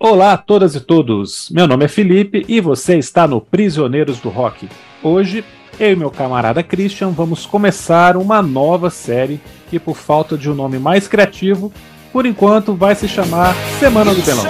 Olá a todas e todos, meu nome é Felipe e você está no Prisioneiros do Rock. Hoje, eu e meu camarada Christian vamos começar uma nova série que, por falta de um nome mais criativo, por enquanto vai se chamar Semana do Belão.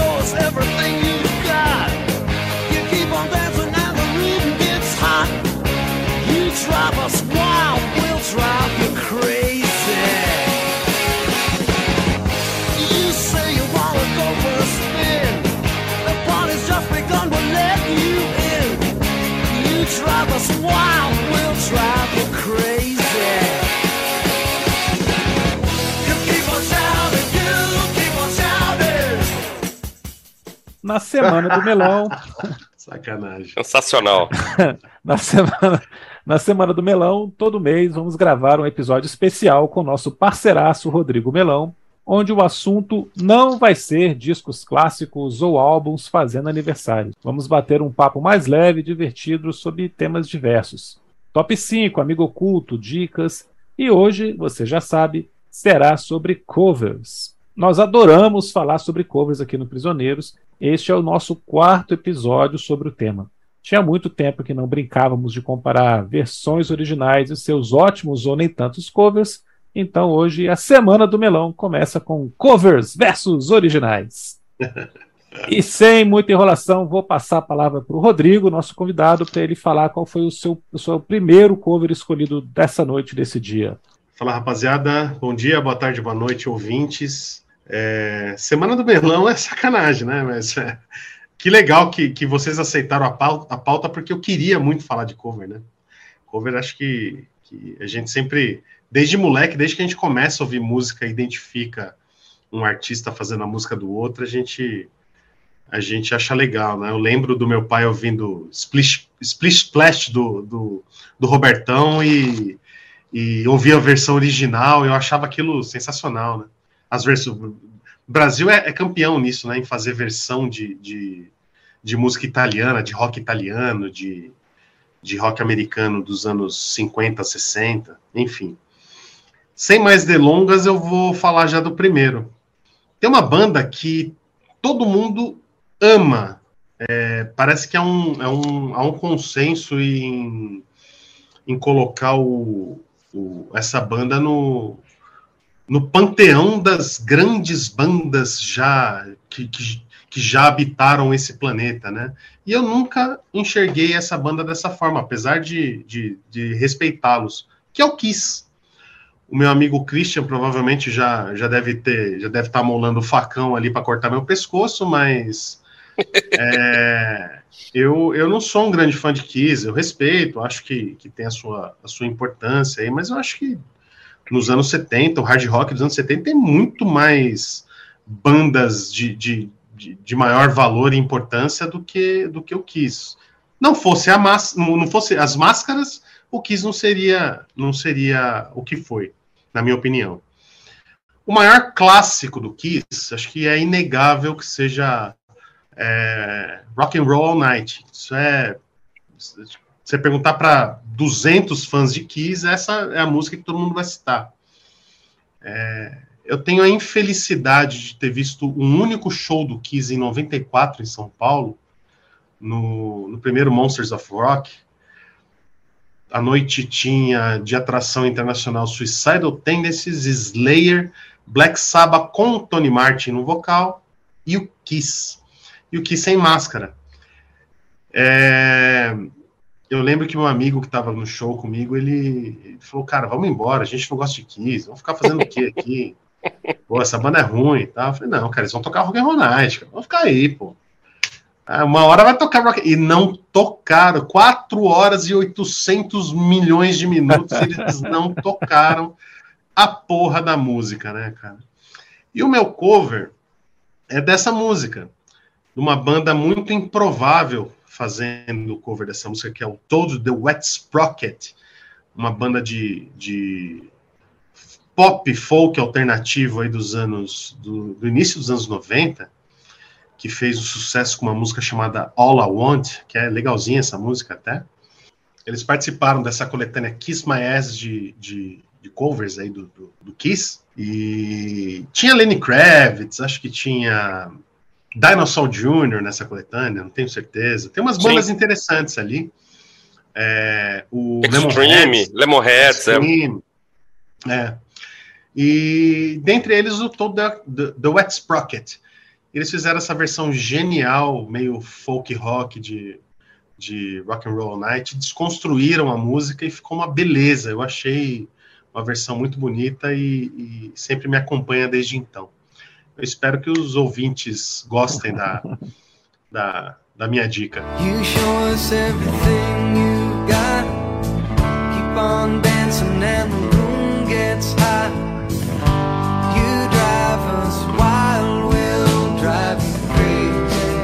Na semana do melão. Sacanagem. Sensacional. na, semana, na semana do melão, todo mês vamos gravar um episódio especial com o nosso parceiraço Rodrigo Melão, onde o assunto não vai ser discos clássicos ou álbuns fazendo aniversário. Vamos bater um papo mais leve e divertido sobre temas diversos. Top 5, amigo oculto, dicas, e hoje, você já sabe, será sobre covers. Nós adoramos falar sobre covers aqui no Prisioneiros. Este é o nosso quarto episódio sobre o tema. Tinha muito tempo que não brincávamos de comparar versões originais e seus ótimos ou nem tantos covers, então hoje a semana do melão começa com covers versus originais. e sem muita enrolação, vou passar a palavra para o Rodrigo, nosso convidado, para ele falar qual foi o seu, o seu primeiro cover escolhido dessa noite, desse dia. Fala rapaziada, bom dia, boa tarde, boa noite, ouvintes. É, Semana do Melão é sacanagem, né? Mas é, que legal que, que vocês aceitaram a pauta, a pauta, porque eu queria muito falar de cover, né? Cover, acho que, que a gente sempre, desde moleque, desde que a gente começa a ouvir música, identifica um artista fazendo a música do outro, a gente a gente acha legal, né? Eu lembro do meu pai ouvindo Splish, Splish Splash do, do, do Robertão e, e ouvia a versão original, eu achava aquilo sensacional, né? As versões. Brasil é, é, campeão nisso, né? Em fazer versão de, de, de, música italiana, de rock italiano, de, de rock americano dos anos 50, 60, enfim. Sem mais delongas, eu vou falar já do primeiro. Tem uma banda que todo mundo ama. É, parece que há um, é um, há um consenso em, em colocar o, o, essa banda no, no panteão das grandes bandas já que, que, que, já habitaram esse planeta, né? E eu nunca enxerguei essa banda dessa forma, apesar de, de, de respeitá-los, que o Kiss. O meu amigo Christian provavelmente já, já deve ter, já deve estar tá molando o facão ali para cortar meu pescoço, mas é, eu, eu não sou um grande fã de Kiss, eu respeito, acho que, que tem a sua, a sua importância aí, mas eu acho que nos anos 70, o hard rock dos anos 70 tem muito mais bandas de, de, de, de maior valor e importância do que, do que o Kiss. Não fosse, a mas, não fosse as máscaras, o Kiss não seria, não seria o que foi, na minha opinião. O maior clássico do Kiss, acho que é inegável que seja é, Rock and Roll All Night. Isso é você perguntar para 200 fãs de Kiss, essa é a música que todo mundo vai citar. É, eu tenho a infelicidade de ter visto um único show do Kiss em 94 em São Paulo, no, no primeiro Monsters of Rock. A noite tinha de atração internacional Suicidal Tendencies, Slayer, Black Sabbath com Tony Martin no vocal e o Kiss. E o Kiss sem máscara. É, eu lembro que meu amigo que estava no show comigo, ele, ele, falou, cara, vamos embora, a gente não gosta de Kiss, vamos ficar fazendo o quê aqui? Pô, essa banda é ruim, tá? Eu falei, não, cara, eles vão tocar rock and roll night, vamos ficar aí, pô. Ah, uma hora vai tocar rock e não tocaram, 4 horas e 800 milhões de minutos eles não tocaram a porra da música, né, cara? E o meu cover é dessa música, de uma banda muito improvável fazendo o cover dessa música, que é o Toad The Wet Sprocket, uma banda de, de pop folk alternativo aí dos anos, do, do, início dos anos 90, que fez um sucesso com uma música chamada All I Want, que é legalzinha essa música até. Eles participaram dessa coletânea Kiss My Ass de, de, de covers aí do, do, do, Kiss, e tinha Lenny Kravitz, acho que tinha Dinosaur Jr. nessa coletânea, não tenho certeza. Tem umas bandas Sim. interessantes ali. É, o Extreme, Lemonheads, Lemonheads é. é. E dentre eles o todo The, The Wet Sprocket. Eles fizeram essa versão genial, meio folk rock de, de Rock and Roll Night, desconstruíram a música e ficou uma beleza. Eu achei uma versão muito bonita e, e sempre me acompanha desde então. Eu espero que os ouvintes gostem da, da, da minha dica. You show us everything you got. Keep on dancing and the room gets hot. You drive us wild, we'll drive you crazy.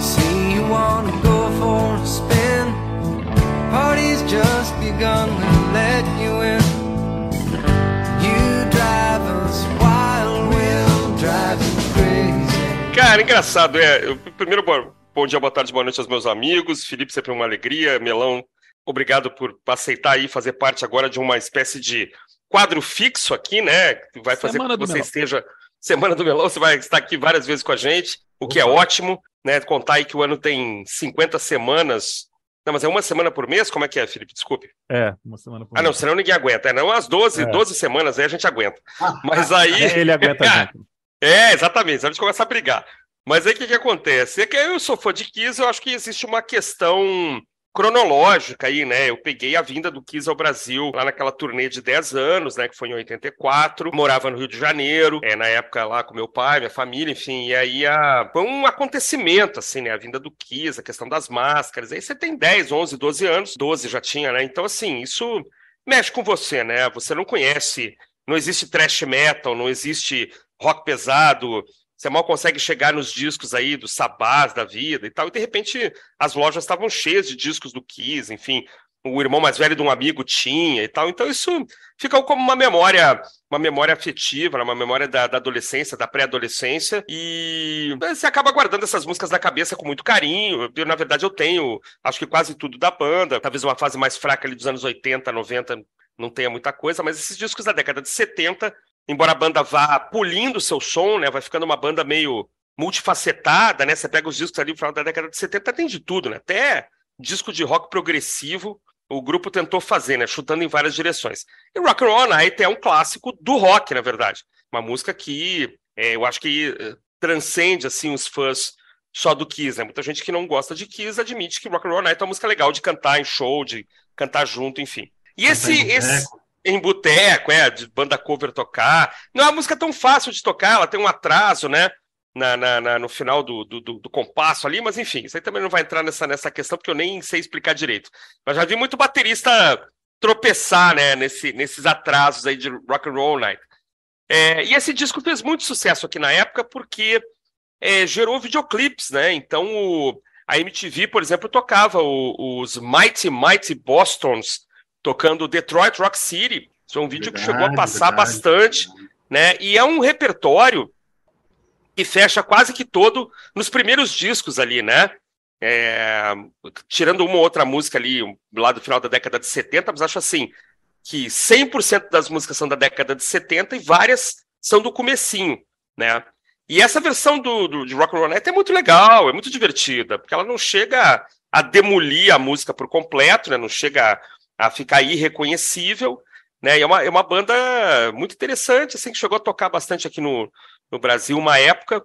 See you wanna go for a spin. Party's just begun, Cara, engraçado. É, eu, primeiro, bom dia, boa tarde, boa noite aos meus amigos. Felipe, sempre uma alegria. Melão, obrigado por aceitar aí fazer parte agora de uma espécie de quadro fixo aqui, né? Que vai fazer com que você Melão. esteja. Semana do Melão, você vai estar aqui várias vezes com a gente, o que é ótimo, né? Contar aí que o ano tem 50 semanas. Não, mas é uma semana por mês? Como é que é, Felipe? Desculpe. É, uma semana por mês. Ah, não, senão ninguém aguenta. É, não, as 12, é. 12 semanas aí a gente aguenta. Mas aí. Ele aguenta gente. É, exatamente. A gente começa a brigar. Mas aí o que, que acontece? É que eu sou fã de Kiss, eu acho que existe uma questão cronológica aí, né? Eu peguei a vinda do Kiss ao Brasil lá naquela turnê de 10 anos, né? Que foi em 84. Morava no Rio de Janeiro, é, na época lá com meu pai, minha família, enfim. E aí a... foi um acontecimento, assim, né? A vinda do Kiss, a questão das máscaras. Aí você tem 10, 11, 12 anos. 12 já tinha, né? Então, assim, isso mexe com você, né? Você não conhece, não existe thrash metal, não existe rock pesado, você mal consegue chegar nos discos aí dos sabás da vida e tal, e de repente as lojas estavam cheias de discos do Kiss, enfim, o irmão mais velho de um amigo tinha e tal, então isso fica como uma memória, uma memória afetiva, uma memória da, da adolescência, da pré-adolescência, e você acaba guardando essas músicas na cabeça com muito carinho, eu, na verdade eu tenho, acho que quase tudo da banda, talvez uma fase mais fraca ali dos anos 80, 90, não tenha muita coisa, mas esses discos da década de 70 embora a banda vá polindo o seu som, né? Vai ficando uma banda meio multifacetada, né? Você pega os discos ali no final da década de 70, tem de tudo, né? Até disco de rock progressivo o grupo tentou fazer, né? Chutando em várias direções. E Rock and Roll Night é um clássico do rock, na verdade. Uma música que é, eu acho que eh, transcende, assim, os fãs só do Kiss, né? Muita gente que não gosta de Kiss admite que Rock and Roll Night é uma música legal de cantar em show, de cantar junto, enfim. E esse, esse, em boteco, é, de banda cover tocar. Não é uma música tão fácil de tocar, ela tem um atraso, né? Na, na, na no final do, do, do, compasso ali, mas enfim, isso aí também não vai entrar nessa, nessa questão, porque eu nem sei explicar direito. Mas já vi muito baterista tropeçar, né, nesse, nesses atrasos aí de rock and roll night. É, e esse disco fez muito sucesso aqui na época porque é, gerou videoclipes, né? Então o, a MTV, por exemplo, tocava o, os Mighty Mighty Bostons tocando Detroit Rock City. Isso é um vídeo verdade, que chegou a passar verdade. bastante, né? E é um repertório que fecha quase que todo nos primeiros discos ali, né? É, tirando uma ou outra música ali lá do final da década de 70, mas acho assim que 100% das músicas são da década de 70 e várias são do comecinho, né? E essa versão do, do de Rock and Roll é muito legal, é muito divertida, porque ela não chega a demolir a música por completo, né? Não chega a ficar irreconhecível, né? E é uma, é uma banda muito interessante, assim, que chegou a tocar bastante aqui no, no Brasil uma época.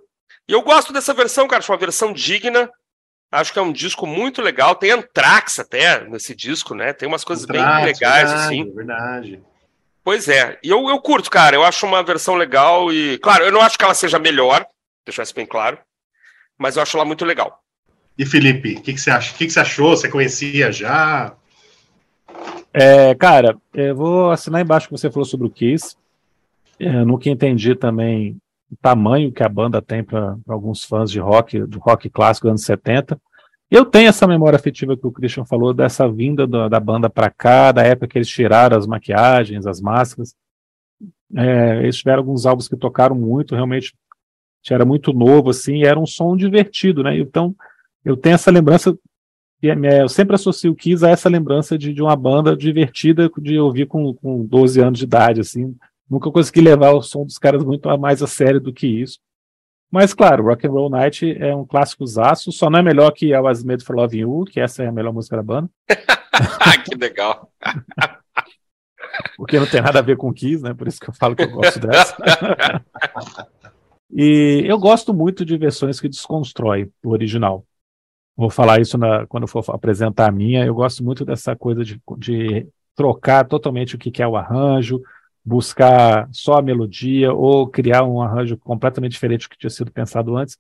E eu gosto dessa versão, cara, acho uma versão digna. Acho que é um disco muito legal. Tem Anthrax até nesse disco, né? Tem umas coisas Anthrax, bem legais, verdade, assim. Verdade. Pois é. E eu, eu curto, cara. Eu acho uma versão legal e, claro, eu não acho que ela seja melhor, deixar isso bem claro, mas eu acho ela muito legal. E Felipe, o que, que, você acha? O que, que você achou? Você conhecia já? É, cara, eu vou assinar embaixo que você falou sobre o Kiss. Eu nunca entendi também o tamanho que a banda tem para alguns fãs de rock, de rock clássico dos anos 70. Eu tenho essa memória afetiva que o Christian falou, dessa vinda da, da banda para cá, da época que eles tiraram as maquiagens, as máscaras. É, eles tiveram alguns álbuns que tocaram muito, realmente era muito novo, assim, era um som divertido, né? Então, eu tenho essa lembrança é, eu sempre associo o Kiss a essa lembrança de, de uma banda divertida de ouvir com, com 12 anos de idade, assim. nunca consegui levar o som dos caras muito mais a sério do que isso. Mas, claro, Rock and Roll Night é um clássico zaço, só não é melhor que I Was Made for Loving You, que essa é a melhor música da banda. que legal. Porque não tem nada a ver com Kiss, né? Por isso que eu falo que eu gosto dessa. e eu gosto muito de versões que desconstroem o original. Vou falar isso na, quando for apresentar a minha. Eu gosto muito dessa coisa de, de trocar totalmente o que é o arranjo, buscar só a melodia ou criar um arranjo completamente diferente do que tinha sido pensado antes.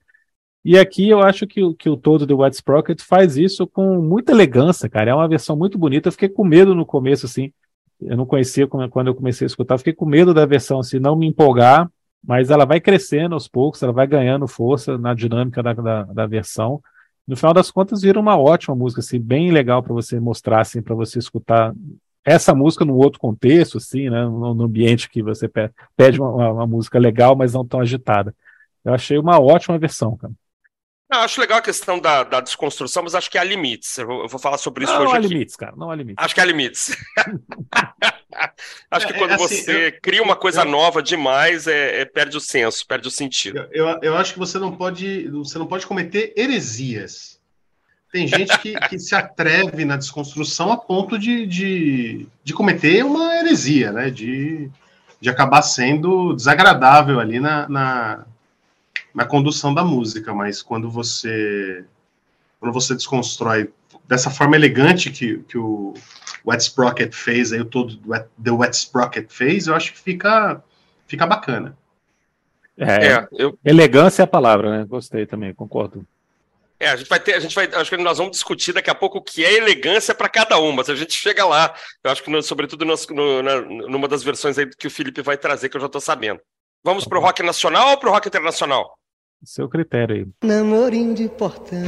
E aqui eu acho que, que o todo do White Sprocket faz isso com muita elegância, cara. É uma versão muito bonita. Eu fiquei com medo no começo, assim. Eu não conhecia quando eu comecei a escutar. fiquei com medo da versão, assim, não me empolgar. Mas ela vai crescendo aos poucos, ela vai ganhando força na dinâmica da, da, da versão. No final das contas, vira uma ótima música, assim, bem legal para você mostrar, assim, para você escutar essa música num outro contexto, assim, né, no, no ambiente que você pede, pede uma, uma, música legal, mas não tão agitada. Eu achei uma ótima versão, cara. Eu acho legal a questão da, da desconstrução, mas acho que há limites. Eu vou, eu vou falar sobre isso não, hoje. Não há aqui. limites, cara. Não há limites. Acho que há limites. acho que é, quando é, assim, você eu, cria uma coisa eu, nova demais, é, é, perde o senso, perde o sentido. Eu, eu, acho que você não pode, você não pode cometer heresias. Tem gente que, que se atreve na desconstrução a ponto de, de, de cometer uma heresia, né? De, de acabar sendo desagradável ali na, na, na condução da música. Mas quando você quando você desconstrói dessa forma elegante que, que o Wet Sprocket fez, aí o todo The Wet Sprocket fez, eu acho que fica, fica bacana. É, é eu... elegância é a palavra, né? Gostei também, concordo. É, a gente vai ter, a gente vai, acho que nós vamos discutir daqui a pouco o que é elegância para cada uma. Se a gente chega lá, eu acho que no, sobretudo no, no, na, numa das versões aí que o Felipe vai trazer, que eu já estou sabendo. Vamos para o rock nacional ou para o rock internacional? Seu critério aí. Namorinho de portão,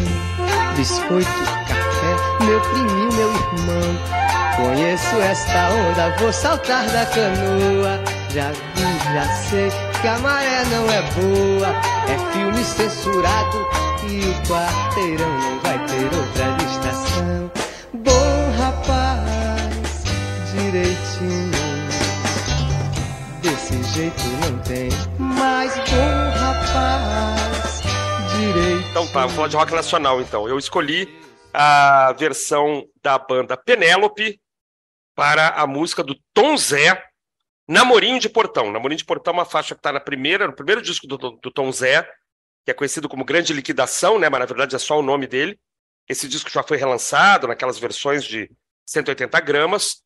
biscoito, café, meu priminho, meu irmão. Conheço esta onda, vou saltar da canoa. Já vi, já sei que a maré não é boa. É filme censurado e o quarteirão não vai ter outra distração. Bom rapaz, direitinho. Desse jeito não tem mais bom rapaz. Então tá, vou falar de rock nacional então. Eu escolhi a versão da banda Penélope para a música do Tom Zé, Namorinho de Portão. Namorinho de Portão é uma faixa que está na primeira, no primeiro disco do, do, Tom Zé, que é conhecido como Grande Liquidação, né? Mas na verdade é só o nome dele. Esse disco já foi relançado naquelas versões de 180 gramas.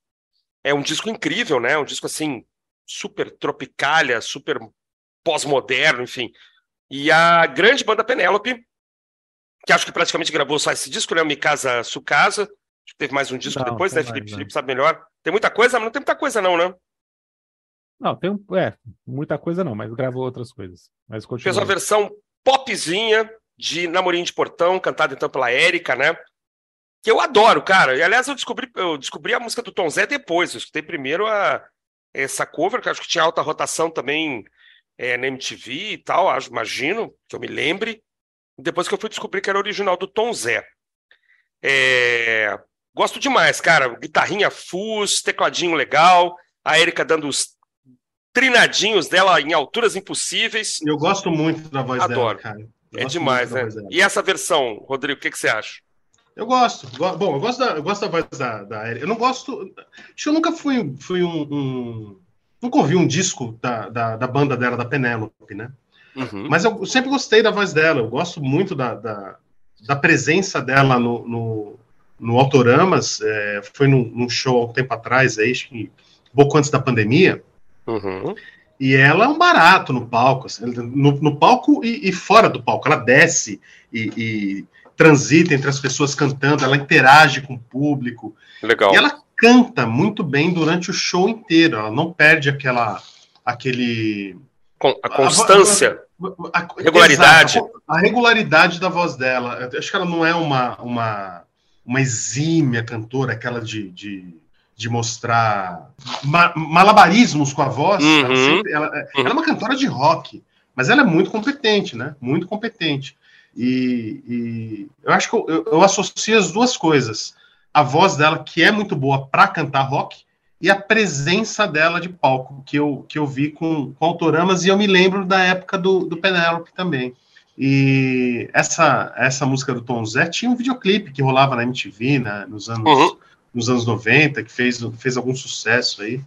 É um disco incrível, né? Um disco assim super tropicalha, super pós-moderno, enfim. E a grande banda Penélope, que acho que praticamente gravou só esse disco, né? O Mikasa Sukasa. Teve mais um disco não, depois, né, Felipe? Mais, Felipe sabe melhor. Tem muita coisa, mas não tem muita coisa, não, né? Não, tem é, muita coisa não, mas gravou outras coisas. Mas continua. Fez uma versão popzinha de Namorinho de Portão, cantada então pela Érica, né? Que eu adoro, cara. E aliás, eu descobri, eu descobri a música do Tom Zé depois. Eu escutei primeiro a, essa cover, que acho que tinha alta rotação também é, na MTV e tal, acho, imagino, que eu me lembre. Depois que eu fui descobrir que era original do Tom Zé. É... Gosto demais, cara. Guitarrinha fuzz, tecladinho legal, a Erika dando os trinadinhos dela em alturas impossíveis. Eu gosto muito da voz Adoro. dela, cara. Eu é demais, né? E essa versão, Rodrigo, o que, que você acha? Eu gosto. Bom, eu gosto da, eu gosto da voz da, da Erika. Eu não gosto. Acho que eu nunca fui, fui um, um. Nunca ouvi um disco da, da, da banda dela, da Penélope, né? Uhum. Mas eu sempre gostei da voz dela. Eu gosto muito da, da, da presença dela no, no, no Autoramas. É, foi num, num, show há um tempo atrás, aí, acho que pouco antes da pandemia. Uhum. E ela é um barato no palco, assim, no, no, palco e, e, fora do palco. Ela desce e, e, transita entre as pessoas cantando, ela interage com o público. Legal. E ela canta muito bem durante o show inteiro. Ela não perde aquela, aquele a constância, a, regularidade. Exato, a, regularidade da voz dela. Eu acho que ela não é uma, uma, uma exímia cantora, aquela de, de de mostrar ma malabarismos com a voz. Uhum. Ela, sempre, ela, uhum. ela, é uma cantora de rock, mas ela é muito competente, né? Muito competente. E, e eu acho que eu, eu, eu, associo as duas coisas. A voz dela, que é muito boa para cantar rock, e a presença dela de palco, que eu, que eu vi com, com autoramas, e eu me lembro da época do, do Penélope também. E essa, essa música do Tom Zé tinha um videoclipe que rolava na MTV né, nos, anos, uhum. nos anos 90, que fez, fez algum sucesso aí.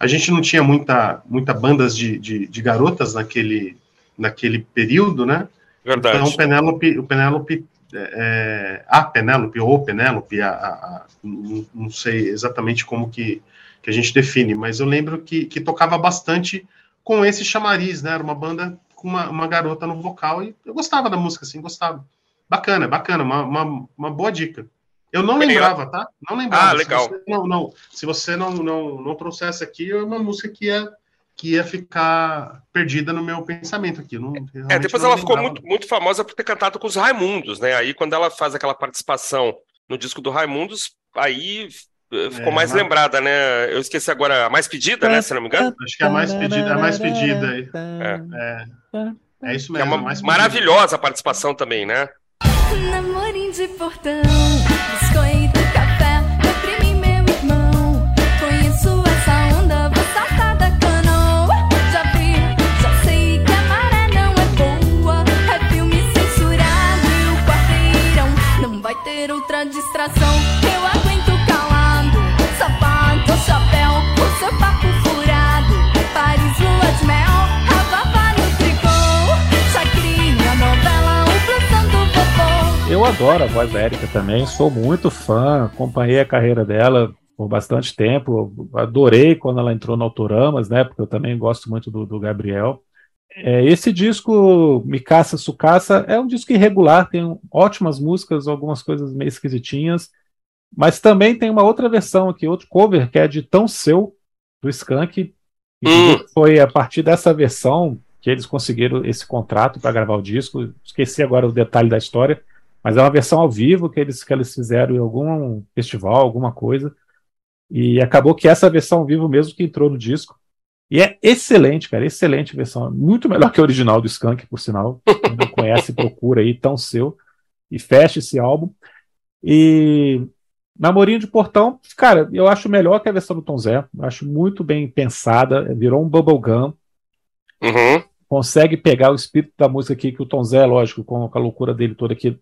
A gente não tinha muita, muita bandas de, de, de garotas naquele, naquele período, né? Verdade. Então o Penélope, o Penélope é, a Penélope ou Penélope, a, a, a, não, não sei exatamente como que, que a gente define, mas eu lembro que, que tocava bastante com esse chamariz, né? Era uma banda com uma, uma garota no vocal e eu gostava da música, assim, gostava. Bacana, bacana, uma, uma, uma boa dica. Eu não lembrava, tá? Não lembrava. Ah, legal. Se você não, não, se você não, não, não trouxesse aqui, é uma música que ia, que ia ficar perdida no meu pensamento aqui. Não, é, depois ela ficou muito, muito famosa por ter cantado com os Raimundos, né? Aí quando ela faz aquela participação no disco do Raimundos, aí ficou é, mais mas... lembrada, né? Eu esqueci agora, a mais pedida, né? Se não me engano. Acho que é a mais pedida, a mais pedida aí. É. é. é isso mesmo. É uma maravilhosa participação também, né? Namorinho de portão, biscoito, café, meu primo e meu irmão. Conheço essa onda, vou saltar da canoa. Já vi, já sei que a maré não é boa. É filme censurado e o quarteirão não vai ter outra distração. Eu adoro a voz da Erika também, sou muito fã, acompanhei a carreira dela por bastante tempo, adorei quando ela entrou no Autoramas, né, porque eu também gosto muito do, do Gabriel. É, esse disco, Mikasa Sukasa, é um disco irregular, tem ótimas músicas, algumas coisas meio esquisitinhas, mas também tem uma outra versão aqui, outro cover, que é de Tão Seu, do Skank, e Hum. foi a partir dessa versão que eles conseguiram esse contrato para gravar o disco. Esqueci agora o detalhe da história, mas é uma versão ao vivo que eles, que eles fizeram em algum festival, alguma coisa. E acabou que essa versão ao vivo mesmo que entrou no disco. E é excelente, cara, excelente versão. Muito melhor que a original do Skank, por sinal. Quem não conhece, procura aí, tão seu. E fecha esse álbum. E Namorinho de Portão, cara, eu acho melhor que a versão do Tom Zé. Eu Acho muito bem pensada. Virou um bubblegum. Uhum. Consegue pegar o espírito da música aqui, que o Tom Zé, lógico, com a loucura dele toda aqui,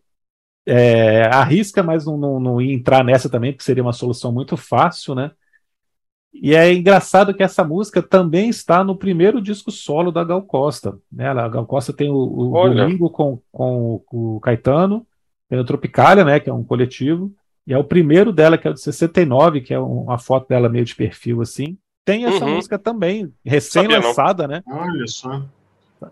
é, arrisca, mas não, não, não ia entrar nessa também, porque seria uma solução muito fácil, né? E é engraçado que essa música também está no primeiro disco solo da Gal Costa. Né? A Gal Costa tem o, o Olha. Domingo com, com o Caetano, tem o Tropicália, né, que é um coletivo, e é o primeiro dela, que é o de 69, que é um- uma foto dela meio de perfil assim. Tem essa Uhum. música também, recém-lançada, né? Olha só.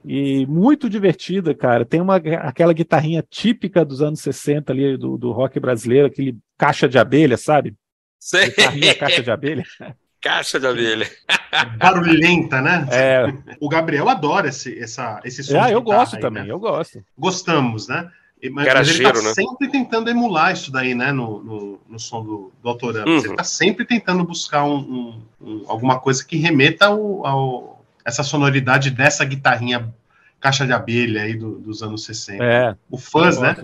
E muito divertida, cara. Tem uma, aquela guitarrinha típica dos anos 60 ali, do, do rock brasileiro, aquele caixa de abelha, sabe? Sei. Guitarrinha caixa de abelha. Caixa de abelha. Barulhenta, né? É, O Gabriel adora esse, essa, esse som. ah, de eu gosto aí, também, né? eu gosto. Gostamos, né? Mas, mas ele Garageiro, tá né? sempre tentando emular isso daí, né? No, no, no som do, do Autorama. Uhum. Ele tá sempre tentando buscar um, um- um- alguma coisa que remeta ao, ao- essa sonoridade dessa guitarrinha caixa de abelha aí do- dos anos 60. É, O fãs, né?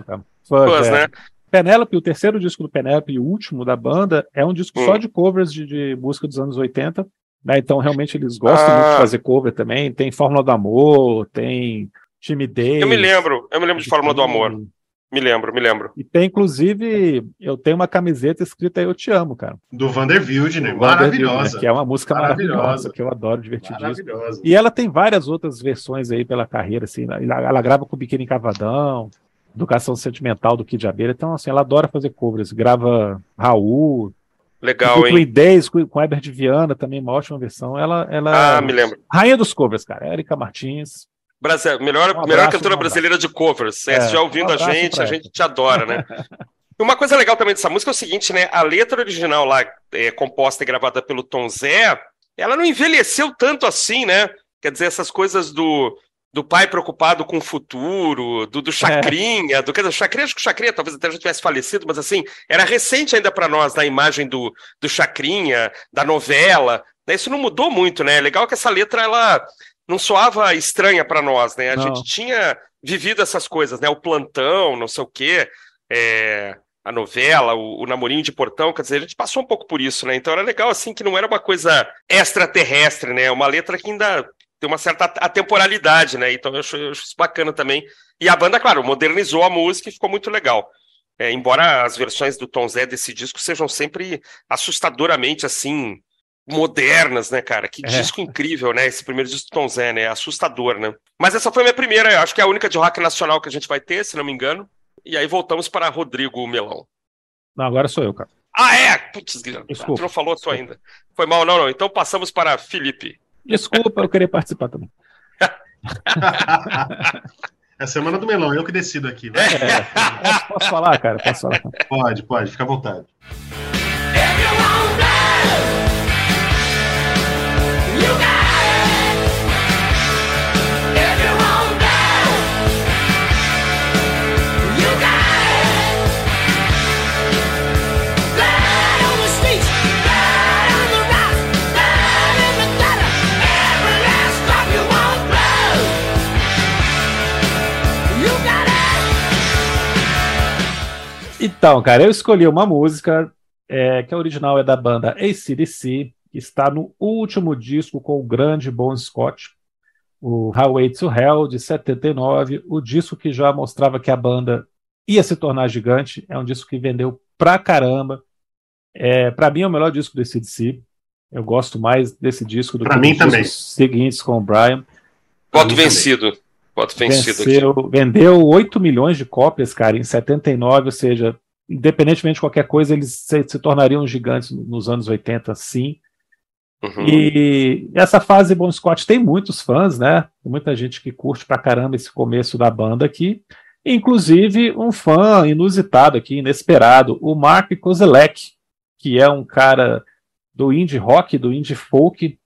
Fuzz, Fuzz, é. né? Penélope, o terceiro disco do Penélope e o último da banda, é um disco Hum. só de covers de, de música dos anos 80. Né? Então, realmente, eles gostam Ah. muito de fazer cover também. Tem Fórmula do Amor, tem Timidez. Eu me lembro, eu me lembro de Fórmula do Amor. Me lembro, me lembro. E tem, inclusive, eu tenho uma camiseta escrita Eu Te Amo, cara. Do Vander Wildner. Do Vander Wildner, Maravilhosa. Que é uma música maravilhosa, Maravilhosa. que eu adoro, divertidíssima. Maravilhosa. E ela tem várias outras versões aí pela carreira, assim. Ela, ela grava com o Biquíni Cavadão, Educação Sentimental do Kid de Abelha. Então, assim, ela adora fazer covers. Grava Raul, Legal, com hein? Days, com, com Herbert Viana, também uma ótima versão. Ela, ela Ah, me lembro. Rainha dos covers, cara. Érica Martins. Brasil, melhor, Um melhor cantora um brasileira de covers. É, É, se já ouvindo um a gente, a gente te adora, né? Uma coisa legal também dessa música é o seguinte, né? A letra original lá, é, composta e gravada pelo Tom Zé, ela não envelheceu tanto assim, né? Quer dizer, essas coisas do, do pai preocupado com o futuro, do, do Chacrinha, do, quer dizer, o Chacrinha, acho que o Chacrinha talvez até já tivesse falecido, mas assim, era recente ainda para nós na imagem do, do Chacrinha, da novela. né? Isso não mudou muito, né? É legal que essa letra, ela não soava estranha para nós, né? A Não. gente tinha vivido essas coisas, né? O plantão, não sei o quê. É, a novela, o, o Namorinho de Portão, quer dizer, a gente passou um pouco por isso, né? Então era legal, assim, que não era uma coisa extraterrestre, né? Uma letra que ainda tem uma certa atemporalidade, né? Então eu acho, eu acho isso bacana também. E a banda, claro, modernizou a música e ficou muito legal. É, embora as versões do Tom Zé desse disco sejam sempre assustadoramente, assim, modernas, né, cara? Que É. disco incrível, né? Esse primeiro disco do Tom Zé, né? Assustador, né? Mas essa foi a minha primeira, eu acho que é a única de rock nacional que a gente vai ter, se não me engano. E aí voltamos para Rodrigo Melão. Não, agora sou eu, cara. Ah, é! Putz, Guilherme, Desculpa. tu não falou tu ainda. Foi mal, não, não. Então passamos para Felipe. Desculpa, eu queria participar também. É a semana do melão, eu que decido aqui. Vai. É, posso, posso falar, cara? Posso falar? Pode, pode, fica à vontade. Então, cara, eu escolhi uma música é, que a original é da banda ACDC, que está no último disco com o grande Bon Scott, o Highway to Hell, de 79, o disco que já mostrava que a banda ia se tornar gigante, é um disco que vendeu pra caramba. É, para mim é o melhor disco do ACDC, eu gosto mais desse disco do Pra que mim dos também. seguintes com o Brian. Voto também. Voto vencido aqui. Venceu, vendeu 8 milhões de cópias, cara, em 79, ou seja, independentemente de qualquer coisa, eles se, se tornariam gigantes nos anos 80, sim. Uhum. E essa fase Bon Scott tem muitos fãs, né? Muita gente que curte pra caramba esse começo da banda aqui. Inclusive um fã inusitado aqui, inesperado, o Mark Kozelek, que é um cara do indie rock, do indie folk,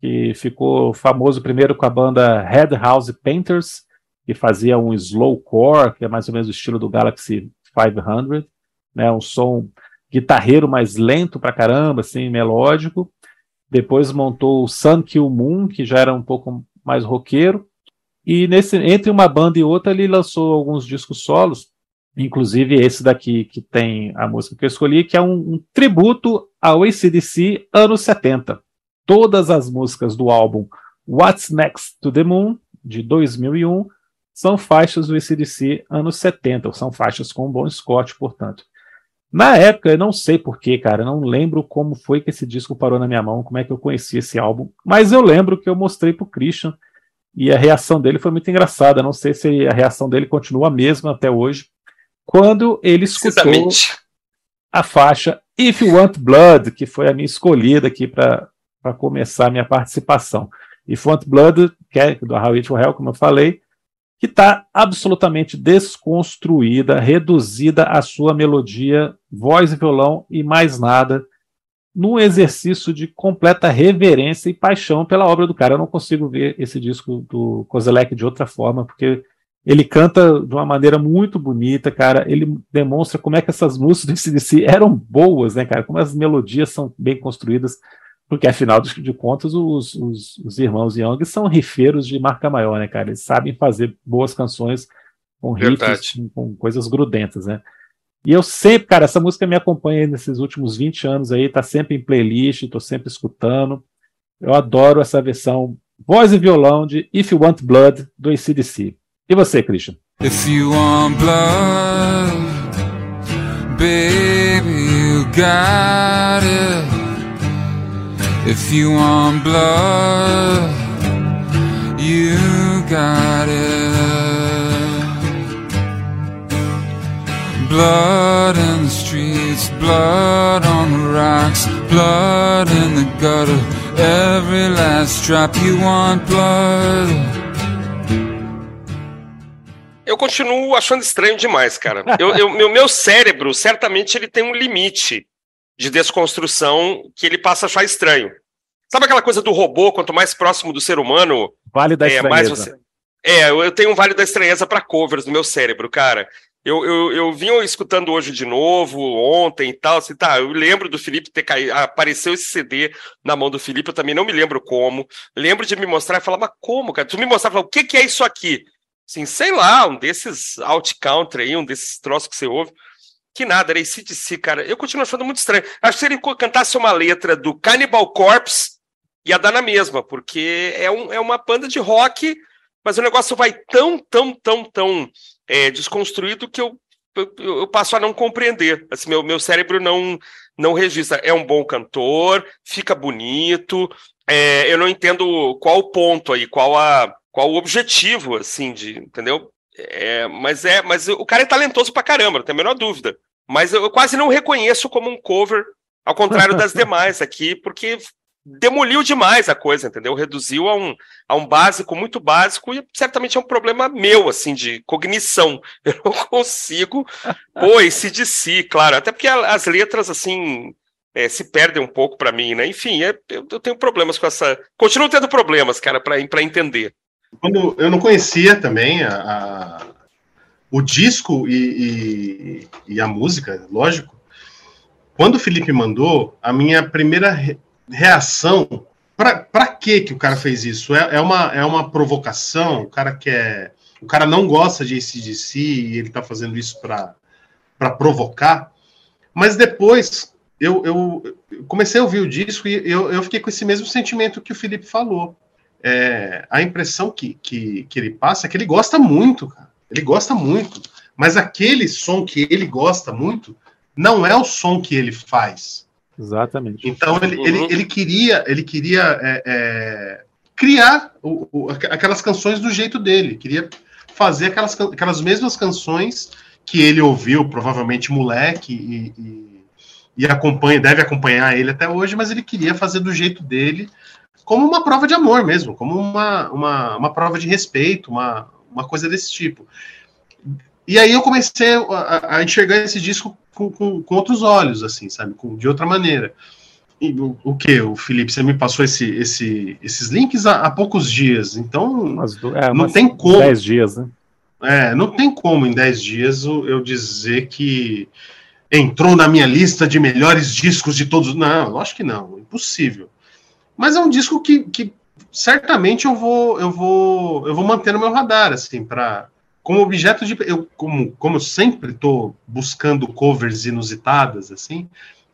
que ficou famoso primeiro com a banda Red House Painters, que fazia um slowcore, que é mais ou menos o estilo do Galaxy 500, né? Um som guitarreiro mais lento pra caramba, assim, melódico. Depois montou o Sun Kill Moon, que já era um pouco mais roqueiro. E nesse, entre uma banda e outra, ele lançou alguns discos solos, inclusive esse daqui, que tem a música que eu escolhi, que é um, um tributo ao ACDC anos 70. Todas as músicas do álbum What's Next to the Moon, de 2001, são faixas do ACDC anos 70, ou são faixas com Bon Scott, portanto. Na época, eu não sei porquê, cara, não lembro como foi que esse disco parou na minha mão, como é que eu conheci esse álbum, mas eu lembro que eu mostrei pro Christian e a reação dele foi muito engraçada. Não sei se a reação dele continua a mesma até hoje. Quando ele escutou a faixa If You Want Blood, que foi a minha escolhida aqui para começar a minha participação. You Want Blood, que é do How It Hell, como eu falei, que está absolutamente desconstruída, reduzida à sua melodia, voz e violão e mais nada, num exercício de completa reverência e paixão pela obra do cara. Eu não consigo ver esse disco do Kozelek de outra forma, porque ele canta de uma maneira muito bonita, cara. Ele demonstra como é que essas músicas do CDC eram boas, né, cara? Como as melodias são bem construídas, porque afinal de, contas os, os, os irmãos Young são rifeiros de marca maior, né, cara? Eles sabem fazer boas canções com riffs, com, com coisas grudentas, né? E eu sempre, cara, essa música me acompanha nesses últimos 20 anos aí, tá sempre em playlist, tô sempre escutando. Eu adoro essa versão voz e violão de If You Want Blood do ACDC. E você, Christian? If you want blood, baby, you got it. If you want blood, you got it. Blood in the streets, blood on the rocks, blood in the gutter. Every last drop you want blood. Eu continuo achando estranho demais, cara. Eu, eu- meu, meu cérebro, certamente, ele tem um limite de desconstrução que ele passa a achar estranho. Sabe aquela coisa do robô, quanto mais próximo do ser humano, Vale da é, mais estranheza. você. É, eu tenho um vale da estranheza para covers no meu cérebro, cara. Eu, eu, eu vim escutando hoje de novo, ontem e tal, assim, tá, eu lembro do Felipe ter caído, apareceu esse CD na mão do Felipe, eu também não me lembro como. Lembro de me mostrar e falar, mas como, cara? Tu me mostrava, falar, o que, que é isso aqui? Assim, sei lá, um desses out country aí, um desses troços que você ouve. Que nada, era ACDC, cara. Eu continuo achando muito estranho. Acho que se ele cantasse uma letra do Cannibal Corpse, ia dar na mesma, porque é, um, é uma banda de rock, mas o negócio vai tão, tão, tão, tão é, desconstruído que eu, eu, eu passo a não compreender. Assim, meu, meu cérebro não, não registra. É um bom cantor, fica bonito. é, eu não entendo qual o ponto aí, qual, a, qual o objetivo, assim, de, entendeu? É, mas é, mas o cara é talentoso pra caramba, não tem a menor dúvida. Mas eu quase não reconheço como um cover, ao contrário das demais aqui, porque demoliu demais a coisa, entendeu? Reduziu a um, a um básico muito básico e certamente é um problema meu, assim, de cognição. Eu não consigo. Pô, esse de si, claro. Até porque as letras, assim, é, se perdem um pouco pra mim, né? Enfim, é- eu, eu tenho problemas com essa. Continuo tendo problemas, cara, pra entender. Quando eu não conhecia também a, a- o disco e, e- e a música, lógico. Quando o Felipe mandou, a minha primeira re- reação. Pra que que o cara fez isso? É, é, uma, é uma provocação? O cara quer. O cara não gosta de ACDC e ele tá fazendo isso pra provocar. Mas depois eu eu comecei a ouvir o disco e eu, eu fiquei com esse mesmo sentimento que o Felipe falou é, a impressão que, que, que ele passa é que ele gosta muito, cara. Ele gosta muito. Mas aquele som que ele gosta muito não é o som que ele faz. Exatamente. Então ele, Uhum. ele, ele queria, ele queria é, é, criar o- o- aqu- aquelas canções do jeito dele. Queria fazer aquelas, aquelas mesmas canções que ele ouviu, provavelmente moleque, e, e, e acompanha, deve acompanhar ele até hoje, mas ele queria fazer do jeito dele, como uma prova de amor mesmo, como uma, uma, uma prova de respeito, uma, uma coisa desse tipo. E aí eu comecei a, a enxergar esse disco com, com, com outros olhos, assim, sabe? Com, de outra maneira. E o, o que, o Felipe? Você me passou esse, esse, esses links há, há poucos dias, então do- é, não tem como. 10 dias, né? É, não tem como em 10 dias eu eu dizer que entrou na minha lista de melhores discos de todos. Não, lógico que não, impossível. Mas é um disco que, que certamente eu vou eu vou eu vou manter no meu radar assim para como objeto de eu como como eu sempre estou buscando covers inusitadas assim,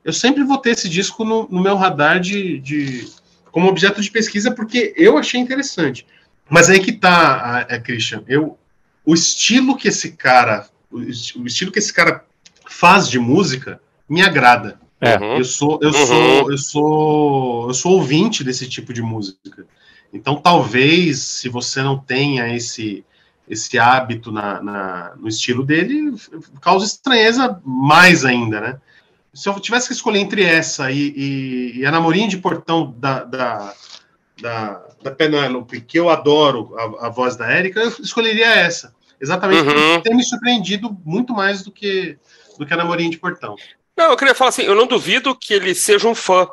eu sempre vou ter esse disco no, no meu radar de, de como objeto de pesquisa porque eu achei interessante. Mas aí que tá, a, a Christian, eu o estilo que esse cara, o estilo que esse cara faz de música me agrada. É. Uhum. Eu sou, eu Uhum. sou, eu sou, eu sou ouvinte desse tipo de música. Então, talvez, se você não tenha esse esse hábito na, na- no estilo dele, causa estranheza mais ainda, né? Se eu tivesse que escolher entre essa e, e, e a Namorinha de Portão da, da, da, da Penélope, que eu adoro a, a voz da Érica, eu escolheria essa. Exatamente Uhum. ter me surpreendido muito mais do que, do que a Namorinha de Portão. Não, eu queria falar assim, eu não duvido que ele seja um fã.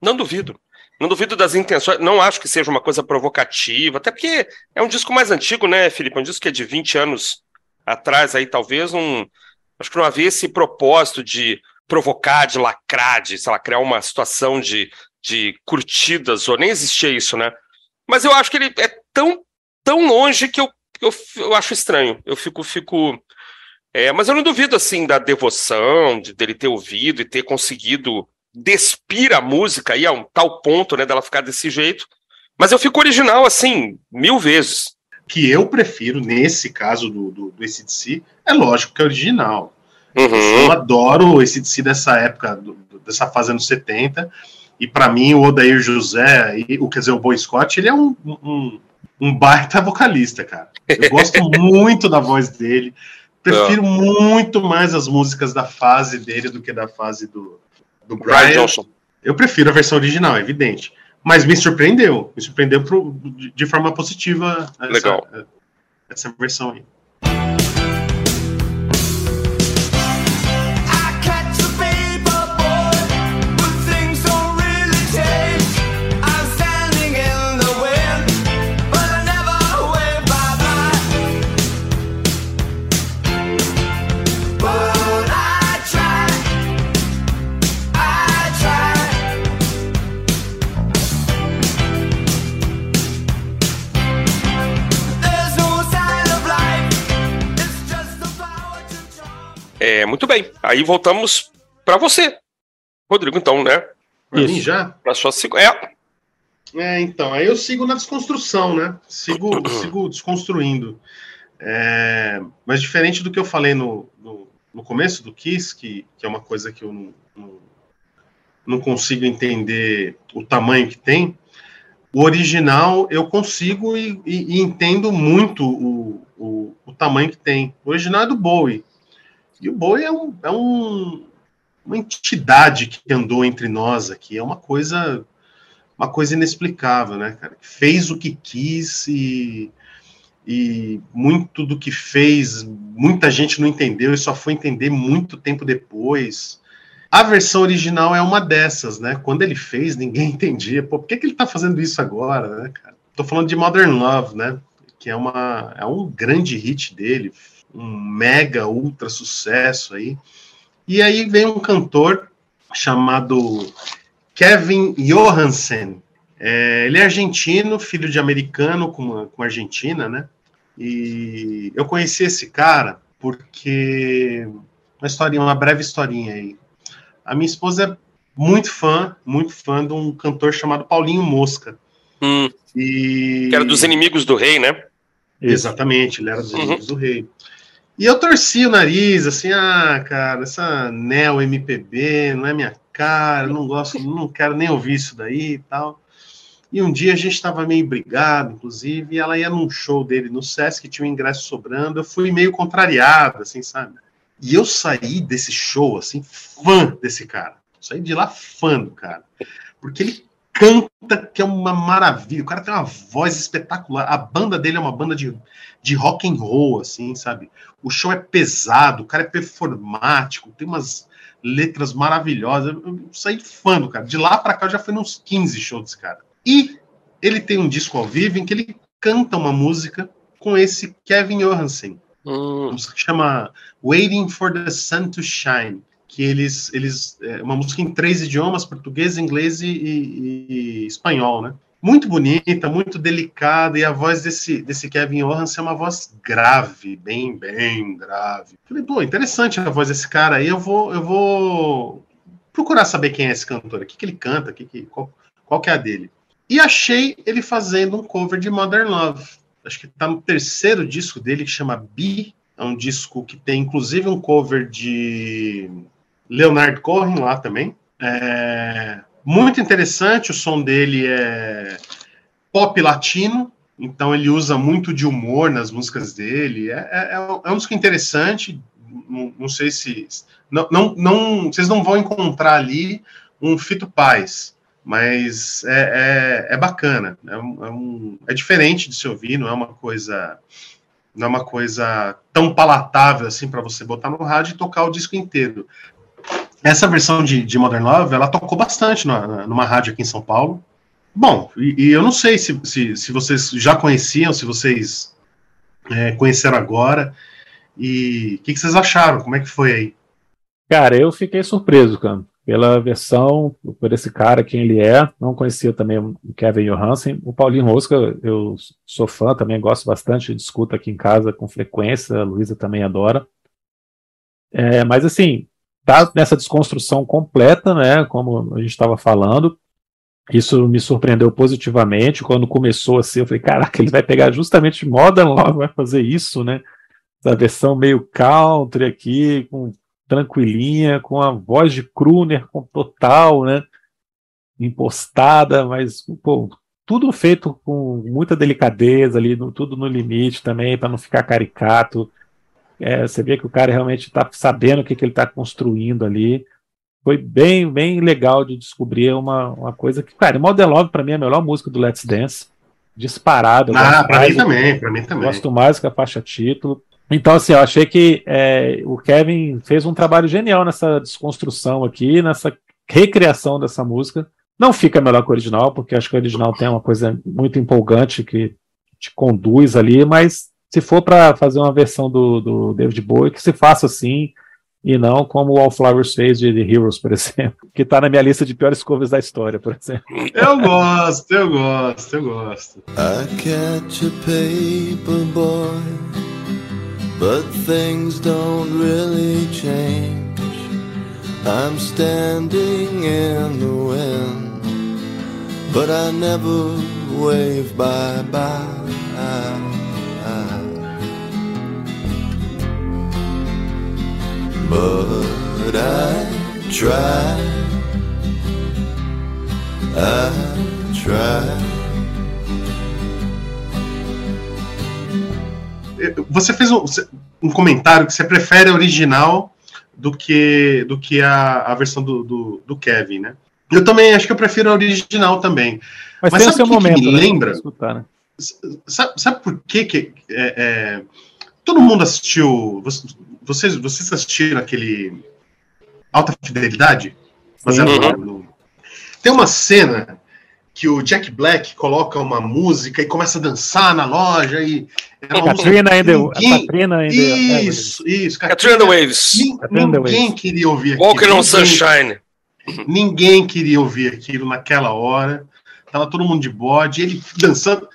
Não duvido. Não duvido das intenções, não acho que seja uma coisa provocativa, até porque é um disco mais antigo, né, Felipe? Um disco que é de 20 anos atrás, aí talvez um. Acho que não havia esse propósito de provocar, de lacrar, de, sei lá, criar uma situação de, de curtidas, ou nem existia isso, né? Mas eu acho que ele é tão, tão longe que eu, eu, eu acho estranho. Eu fico, fico é, mas eu não duvido, assim, da devoção, de, dele ter ouvido e ter conseguido despir a música aí a um tal ponto, né, dela ficar desse jeito. Mas eu fico original, assim, mil vezes. que eu prefiro, nesse caso do, do, do ACDC, é lógico que é original. Uhum. Eu adoro o ACDC dessa época, do- dessa fase anos 70, e para mim o Odair José, e, o, quer dizer, o Boy Scott, ele é um, um, um baita vocalista, cara. Eu gosto muito da voz dele, prefiro muito mais as músicas da fase dele do que da fase do, do Brian Brian. Johnson. Eu prefiro a versão original, é evidente. Mas me surpreendeu, me surpreendeu pro- de, de forma positiva essa, Legal. essa versão aí. Muito bem. Aí voltamos pra você, Rodrigo, então, né? Pra Isso. mim já? Pra sua É, É, então, aí eu sigo na desconstrução, né? Sigo, sigo desconstruindo. É, mas diferente do que eu falei no, no, no começo do Kiss, que, que é uma coisa que eu não, não, não consigo entender o tamanho que tem, o original eu consigo e, e- e entendo muito o, o, o tamanho que tem. O original é do Bowie. E o Bowie é, um, é um, uma entidade que andou entre nós aqui. É uma coisa uma coisa inexplicável, né, cara? Fez o que quis e, e muito do que fez, muita gente não entendeu e só foi entender muito tempo depois. A versão original é uma dessas, né? Quando ele fez, ninguém entendia. Pô, por que, que ele tá fazendo isso agora, né, cara? Tô falando de Modern Love, né? Que é, uma, é um grande hit dele, um mega ultra sucesso aí. E aí vem um cantor chamado Kevin Johansen. É, ele é argentino, filho de americano com, uma- com argentina, né? E eu conheci esse cara porque uma historinha, uma breve historinha aí. A minha esposa é muito fã, muito fã de um cantor chamado Paulinho Mosca. hum, E que era dos inimigos do rei, né? Exatamente, ele era dos Uhum. inimigos do rei. E eu torci o nariz, assim, ah, cara, essa Neo MPB não é minha cara, não gosto, não quero nem ouvir isso daí e tal. E um dia a gente estava meio brigado, inclusive, e ela ia num show dele no Sesc, tinha um ingresso sobrando, eu fui meio contrariado, assim, sabe? E eu saí desse show, assim, fã desse cara. Saí de lá fã do cara. Porque ele canta, que é uma maravilha. O cara tem uma voz espetacular. A banda dele é uma banda de, de rock and roll, assim, sabe? O show é pesado, o cara é performático, tem umas letras maravilhosas. Eu, saí fã do cara. De lá pra cá eu já fui uns 15 shows desse cara. E ele tem um disco ao vivo em que ele canta uma música com esse Kevin Johansen. Hum, Uma música que chama Waiting for the Sun to Shine. Que eles. eles é uma música em três idiomas: português, inglês e, e- e espanhol, né? Muito bonita, muito delicada, e a voz desse, desse Kevin Johansen é uma voz grave, bem, bem grave. Falei, pô, interessante a voz desse cara aí, eu vou, eu vou procurar saber quem é esse cantor, o que, que ele canta, que que, qual, qual que é a dele. E achei ele fazendo um cover de Modern Love. Acho que tá no terceiro disco dele, que chama Be. É um disco que tem inclusive um cover de Leonard Cohen lá também. É muito interessante, o som dele é pop latino, então ele usa muito de humor nas músicas dele. É, é, é um disco interessante, não, não sei se. Não, não, não, vocês não vão encontrar ali um Fito Paz, mas é, é, é bacana. É, é, um- é diferente de se ouvir, não é uma coisa. Não é uma coisa tão palatável assim para você botar no rádio e tocar o disco inteiro. Essa versão de, de Modern Love, ela tocou bastante na- numa rádio aqui em São Paulo. Bom, e, e eu não sei se, se, se vocês já conheciam, se vocês é, conheceram agora. E o que, que vocês acharam? Como é que foi aí? Cara, eu fiquei surpreso, cara, pela versão, por esse cara, quem ele é. Não conhecia também o Kevin Johansen. O Paulinho Rosca, eu sou fã também, gosto bastante, discuto aqui em casa com frequência. A Luísa também adora. É, mas assim, tá nessa desconstrução completa, né? Como a gente estava falando. Isso me surpreendeu positivamente. Quando começou assim, eu falei, caraca, ele vai pegar justamente Modern Love, vai fazer isso, né? Essa versão meio country aqui, com tranquilinha, com a voz de crooner com total, né? Impostada, mas pô, tudo feito com muita delicadeza ali, no- tudo no limite também, para não ficar caricato. É, você vê que o cara realmente está sabendo o que, que ele está construindo ali. Foi bem, bem legal de descobrir uma, uma coisa que, cara, Model Love para mim é a melhor música do Let's Dance, disparado. Ah, para mim também, para mim também. Gosto mais que a faixa título. Então, assim, eu achei que é, o Kevin fez um trabalho genial nessa desconstrução aqui, nessa recriação dessa música. Não fica melhor que o original, porque acho que o original tem uma coisa muito empolgante que te conduz ali, mas se for para fazer uma versão do, do David Bowie, que se faça assim, e não como o Wallflowers fez de The Heroes, por exemplo, que está na minha lista de piores covers da história, por exemplo. Eu gosto, eu gosto, eu gosto. I catch a paper boy but things don't really change. I'm standing in the wind, but I never wave bye But I try, I try. Você fez um, um comentário que você prefere a original do que, do que a, a versão do, do, do Kevin, né? Eu também acho que eu prefiro a original também. Mas, Mas tem o sabe seu o que que momento, me né, lembra? escutar, né? Sabe, sabe por que, que é, é, todo mundo assistiu? Vocês, vocês assistiram aquele Alta Fidelidade? Baseado Uhum. no- Tem uma cena que o Jack Black coloca uma música e começa a dançar na loja e é uma Katrina and the, ninguém- a Katrina and the, Isso, isso. Katrina Waves. Katrina the Ninguém Waves. queria ouvir aquilo. Walking on Ninguém- Sunshine. Ninguém queria ouvir aquilo naquela hora. Tava todo mundo de bode, ele dançando.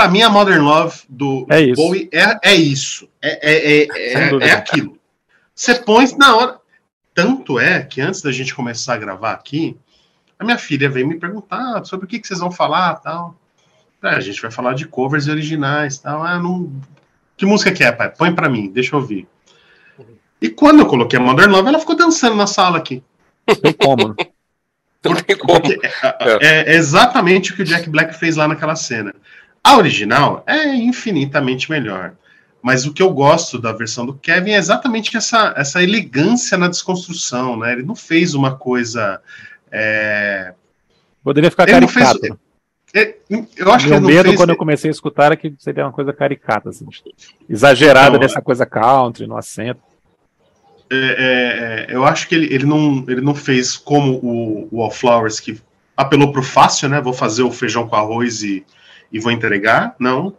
Pra mim, a Modern Love do É isso. Bowie é, é isso. É, é, é, é, é aquilo. Você põe na hora. Tanto é que antes da gente começar a gravar aqui, a minha filha veio me perguntar sobre o que, que vocês vão falar tal. Ah, a gente vai falar de covers e originais tal. Ah, não... Que música que é, pai? Põe pra mim, deixa eu ouvir. E quando eu coloquei a Modern Love, ela ficou dançando na sala aqui. Tem como, né? Não tem como. Porque é, é exatamente o que o Jack Black fez lá naquela cena. A original é infinitamente melhor. Mas o que eu gosto da versão do Kevin é exatamente essa, essa elegância na desconstrução, né? Ele não fez uma coisa. é, Poderia ficar Ele não fez- caricato. é, eu acho que Meu ele não medo fez. quando eu comecei a escutar era que seria uma coisa caricata, assim, exagerada dessa coisa country, no acento. é, é, é, eu acho que ele, ele, não, ele não fez como o, o Wallflowers, que apelou pro fácil, né? Vou fazer o feijão com arroz e, e vou entregar. Não.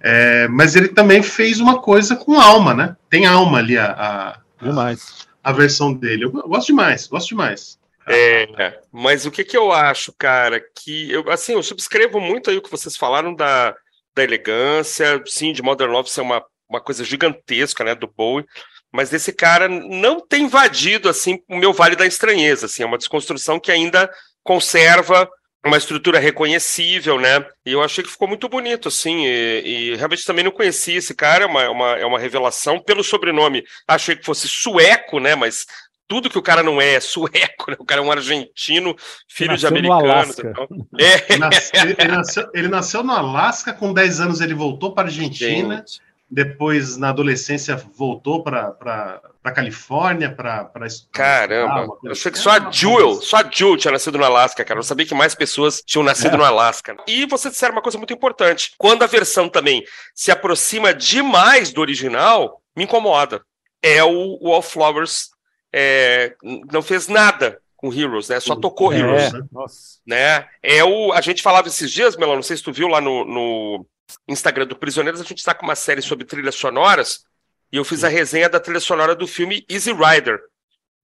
É, mas ele também fez uma coisa com alma, né? Tem alma ali a, a, Demais. a versão dele. Eu gosto demais, gosto demais. É, mas o que que eu acho, cara, que eu, assim, eu subscrevo muito aí o que vocês falaram da, da elegância, sim, de Modern Love ser uma, uma coisa gigantesca, né, do Bowie, mas esse cara não tem invadido, assim, o meu Vale da Estranheza, assim, é uma desconstrução que ainda conserva uma estrutura reconhecível, né, e eu achei que ficou muito bonito, assim, e, e realmente também não conhecia esse cara, é uma, é uma, é uma revelação, pelo sobrenome, achei que fosse sueco, né, mas tudo que o cara não é é sueco, né? O cara é um argentino, filho de Nasceu no americanos. Então. É, ele, ele nasceu, ele nasceu no Alasca, com 10 anos ele voltou para a Argentina, gente. Depois na adolescência voltou para a Califórnia para Caramba, eu achei que só a Jewel, só a Jewel tinha nascido no Alasca, cara. Eu sabia que mais pessoas tinham nascido É. no Alasca. E você disseram uma coisa muito importante. Quando a versão também se aproxima demais do original, me incomoda. É o Wallflowers é, não fez nada com Heroes, né? Só tocou É. Heroes. É, nossa. né? É o a gente falava esses dias, Melão, não sei se tu viu lá no, no Instagram do Prisioneiros, a gente está com uma série sobre trilhas sonoras e eu fiz a resenha da trilha sonora do filme Easy Rider,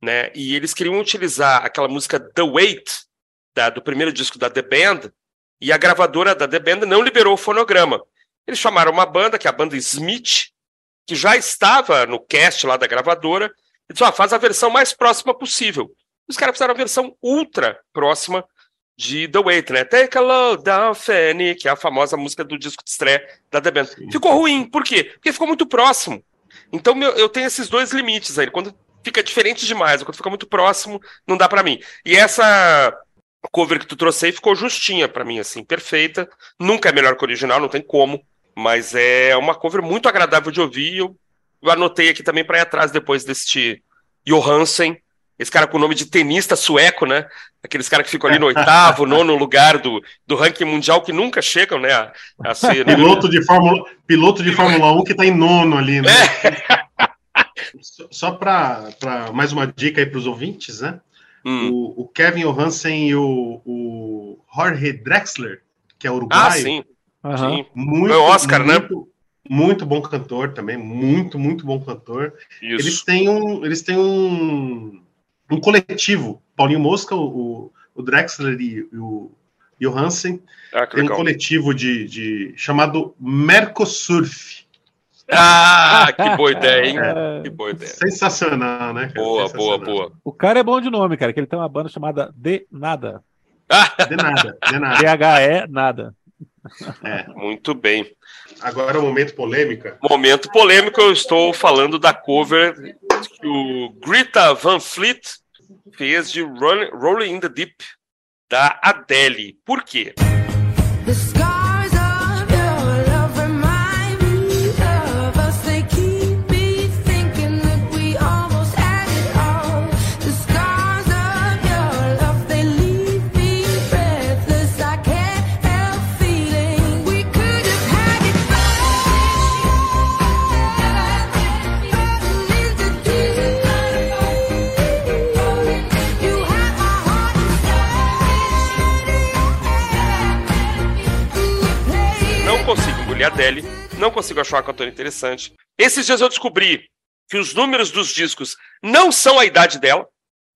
né? E eles queriam utilizar aquela música The Wait da- do primeiro disco da The Band e a gravadora da The Band não liberou o fonograma. Eles chamaram uma banda, que é a banda Smith, que já estava no cast lá da gravadora, e disse, ó, faz a versão mais próxima possível. Os caras fizeram a versão ultra próxima de The Wait, né? Take a load down, Fanny, que é a famosa música do disco de estreia da The Band. Ficou ruim, por quê? Porque ficou muito próximo. Então meu, eu tenho esses dois limites aí. Quando fica diferente demais, quando fica muito próximo, não dá pra mim. E essa cover que tu trouxe aí ficou justinha pra mim, assim, perfeita. Nunca é melhor que o original, não tem como. Mas é uma cover muito agradável de ouvir. Eu, eu anotei aqui também pra ir atrás depois deste Johansen. Esse cara com o nome de tenista sueco, né? Aqueles caras que ficam ali no oitavo, nono lugar do, do ranking mundial, que nunca chegam, né? A, a ser. Piloto de Fórmula, piloto de Fórmula 1 que está em nono ali, né? Só- Só para mais uma dica aí para os ouvintes, né? Hum. O, o Kevin Johansen e o, o Jorge Drexler, que é Ah, uruguaio, sim. Aham. sim. muito, Foi o Oscar, né? muito, muito bom cantor também, muito, muito bom cantor. Eles Isso. têm um, eles têm um, um coletivo. Paulinho Mosca, o, o Drexler e, o Johansen Ah, tem um coletivo de, de chamado Mercosurf. Ah, que boa ideia, hein? É. Que boa ideia. Sensacional, né? cara? Boa, boa, Sensacional. boa. O cara é bom de nome, cara, que ele tem uma banda chamada De Nada. Ah, De nada, de nada. T-H-E Nada. É. muito bem. Agora é o momento polêmica. Momento polêmico, eu estou falando da cover que o Greta Van Fleet fez de Roll- Rolling in the Deep, da Adele. Por quê? The scars a Adele, não consigo achar uma cantora interessante. Esses dias eu descobri que os números dos discos não são a idade dela.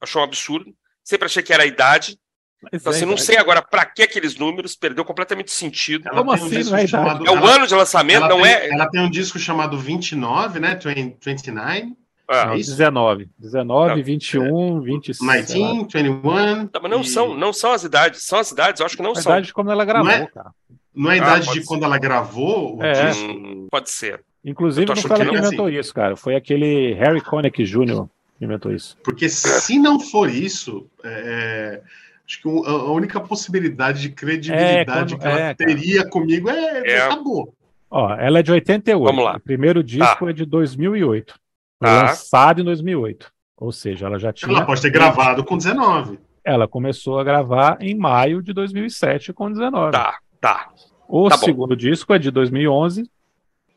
Achei um absurdo. Sempre achei que era a idade. Mas Então, é, assim, não sei agora pra que aqueles números, perdeu completamente o sentido. Ela Como tem um assim, disco não é chamado- É o ela- ano de lançamento, ela não tem- é. Ela tem um disco chamado 29, né? 20, 29, Ah, Não, é isso? 19. 19, Não. 21, 25. 19, 21. Não, mas não e- são, não são as idades. São as idades, eu acho que não Na são. verdade, quando ela gravou, Não é? cara. Não é a Ah, idade pode de ser. quando ela gravou o É. disco? Hum, pode ser. Inclusive, não foi ela que é inventou isso, cara. Foi aquele Harry Connick Jr. que inventou isso. Porque se não for isso, é, acho que a única possibilidade de credibilidade É, quando- que ela é, cara. teria comigo é, É. acabou. Ó, ela é de 88. Vamos lá. O primeiro disco é de 2008. Foi Tá. lançado em 2008. Ou seja, ela já tinha. Ela pode ter gravado com 19. Ela começou a gravar em maio de 2007 com 19. Tá, tá. O Tá bom. segundo disco é de 2011.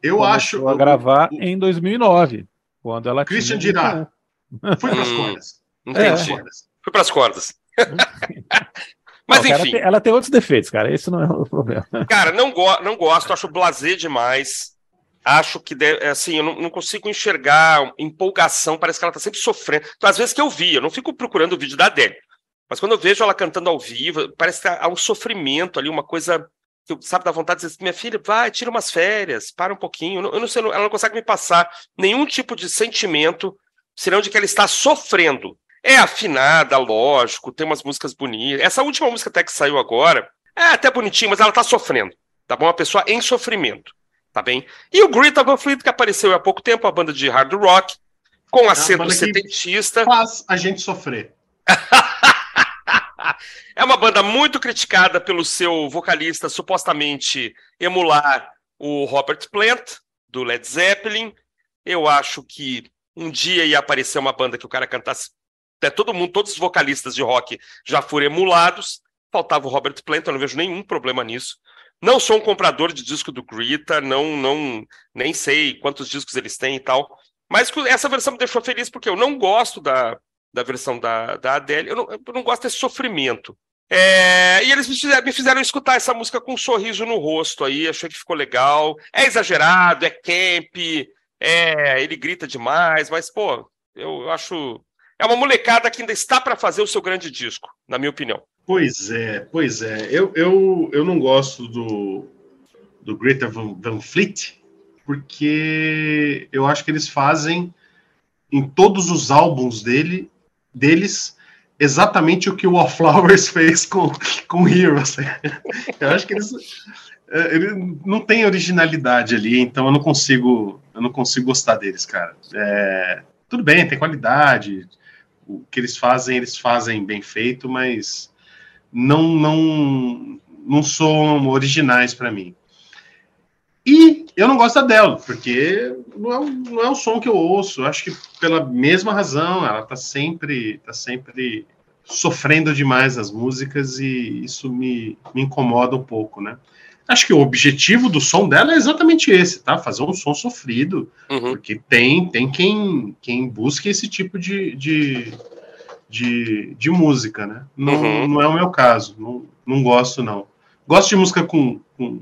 Eu acho. a gravar o- em 2009, quando ela Christian tinha dirá. 21. Fui pras Hum. cordas. Entendi. Cordas. Fui pras cordas. Mas Não, cara, enfim, ela, tem, ela tem outros defeitos, cara. Esse não é o problema. cara, não, go não gosto, acho blasé demais. Acho que, deve, assim, eu não, não consigo enxergar empolgação, parece que ela tá sempre sofrendo. Então, às vezes que eu vi, eu não fico procurando o vídeo da Adele, mas quando eu vejo ela cantando ao vivo, parece que há um sofrimento ali, uma coisa que, eu, sabe, dá vontade de dizer, minha filha, vai, tira umas férias, para um pouquinho. Eu não, sei, ela não consegue me passar nenhum tipo de sentimento, senão de que ela está sofrendo. É afinada, lógico, tem umas músicas bonitas. Essa última música até que saiu agora, é até bonitinha, mas ela tá sofrendo. Tá bom? Uma pessoa em sofrimento. Tá bem? E o Greta Van Fleet, que apareceu há pouco tempo, a banda de hard rock, com acento banda que- setentista. Faz a gente sofrer. É uma banda muito criticada pelo seu vocalista supostamente emular o Robert Plant, do Led Zeppelin. Eu acho que um dia ia aparecer uma banda que o cara cantasse. Até todo mundo, todos os vocalistas de rock já foram emulados. Faltava o Robert Plant, eu não vejo nenhum problema nisso. Não sou um comprador de disco do Greta, não, não, nem sei quantos discos eles têm e tal. Mas essa versão me deixou feliz porque eu não gosto da, da versão da, da Adele. Eu não, eu não gosto desse sofrimento. É, e eles me fizeram, me fizeram escutar essa música com um sorriso no rosto aí, achei que ficou legal. É exagerado, é camp, é, ele grita demais, mas, pô, eu, eu acho. É uma molecada que ainda está para fazer o seu grande disco, na minha opinião. Pois é, pois é. Eu, eu, eu não gosto do, do Greta Van, Van Fleet, porque eu acho que eles fazem em todos os álbuns dele, deles exatamente o que o Wallflowers fez com, com Heroes. Eu acho que eles, é, ele não tem originalidade ali, então eu não consigo eu não consigo gostar deles, cara. É, tudo bem, tem qualidade, o que eles fazem, eles fazem bem feito, mas não não não são originais para mim. E eu não gosto da dela, porque não é, um- não é um som que eu ouço. Acho que pela mesma razão, ela tá sempre tá sempre sofrendo demais nas músicas e isso me, me incomoda um pouco, né? Acho que o objetivo do som dela é exatamente esse, tá? Fazer um som sofrido, Uhum. porque tem, tem quem, quem busca esse tipo de, de, de, de música, né? Não, Uhum. não é o meu caso, não, não gosto, não. Gosto de música com, com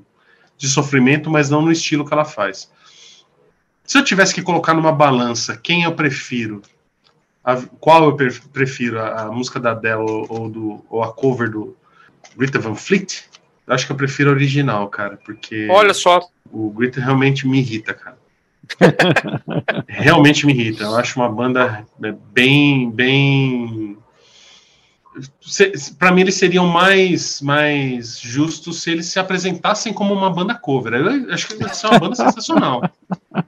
de sofrimento, mas não no estilo que ela faz. Se eu tivesse que colocar numa balança quem eu prefiro, a- qual eu pre- prefiro, a, a música da Adele ou, ou do, ou a cover do Greta Van Fleet, eu acho que eu prefiro a original, cara, porque Olha só, o Greta realmente me irrita, cara. Realmente me irrita. Eu acho uma banda é, bem, bem. Para mim, eles seriam mais, mais justos se eles se apresentassem como uma banda cover. Eu acho que eles são uma banda sensacional.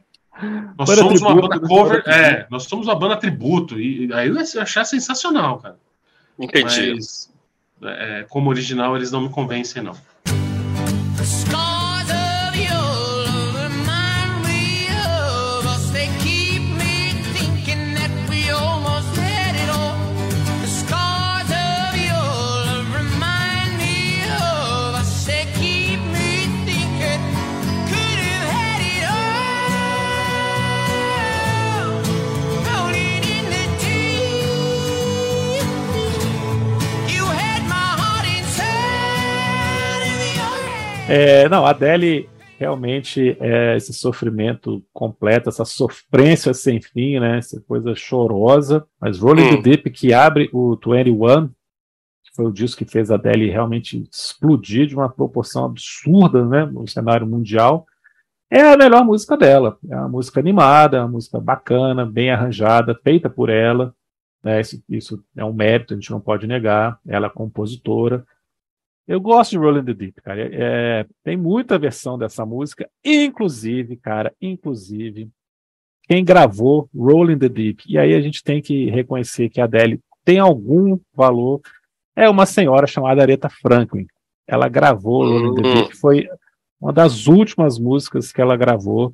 Nós Banda somos uma tributo, banda né? cover, é, nós somos uma banda tributo, e aí eu ia achar sensacional, cara. Entendi. Mas é, como original eles não me convencem, não. É, não, a Adele realmente é esse sofrimento completo, essa sofrência sem fim, né? Essa coisa chorosa. Mas Rolling Hum. the Deep, que abre o 21, que foi o disco que fez a Adele realmente explodir de uma proporção absurda, né? No cenário mundial. É a melhor música dela. É uma música animada, uma música bacana, bem arranjada, feita por ela. né? Isso, isso é um mérito, a gente não pode negar. Ela é compositora. Eu gosto de Rolling the Deep, cara. É, é, tem muita versão dessa música, inclusive, cara, inclusive, quem gravou Rolling the Deep, e aí a gente tem que reconhecer que a Adele tem algum valor, é uma senhora chamada Aretha Franklin. Ela gravou Rolling the Hum. Deep, foi uma das últimas músicas que ela gravou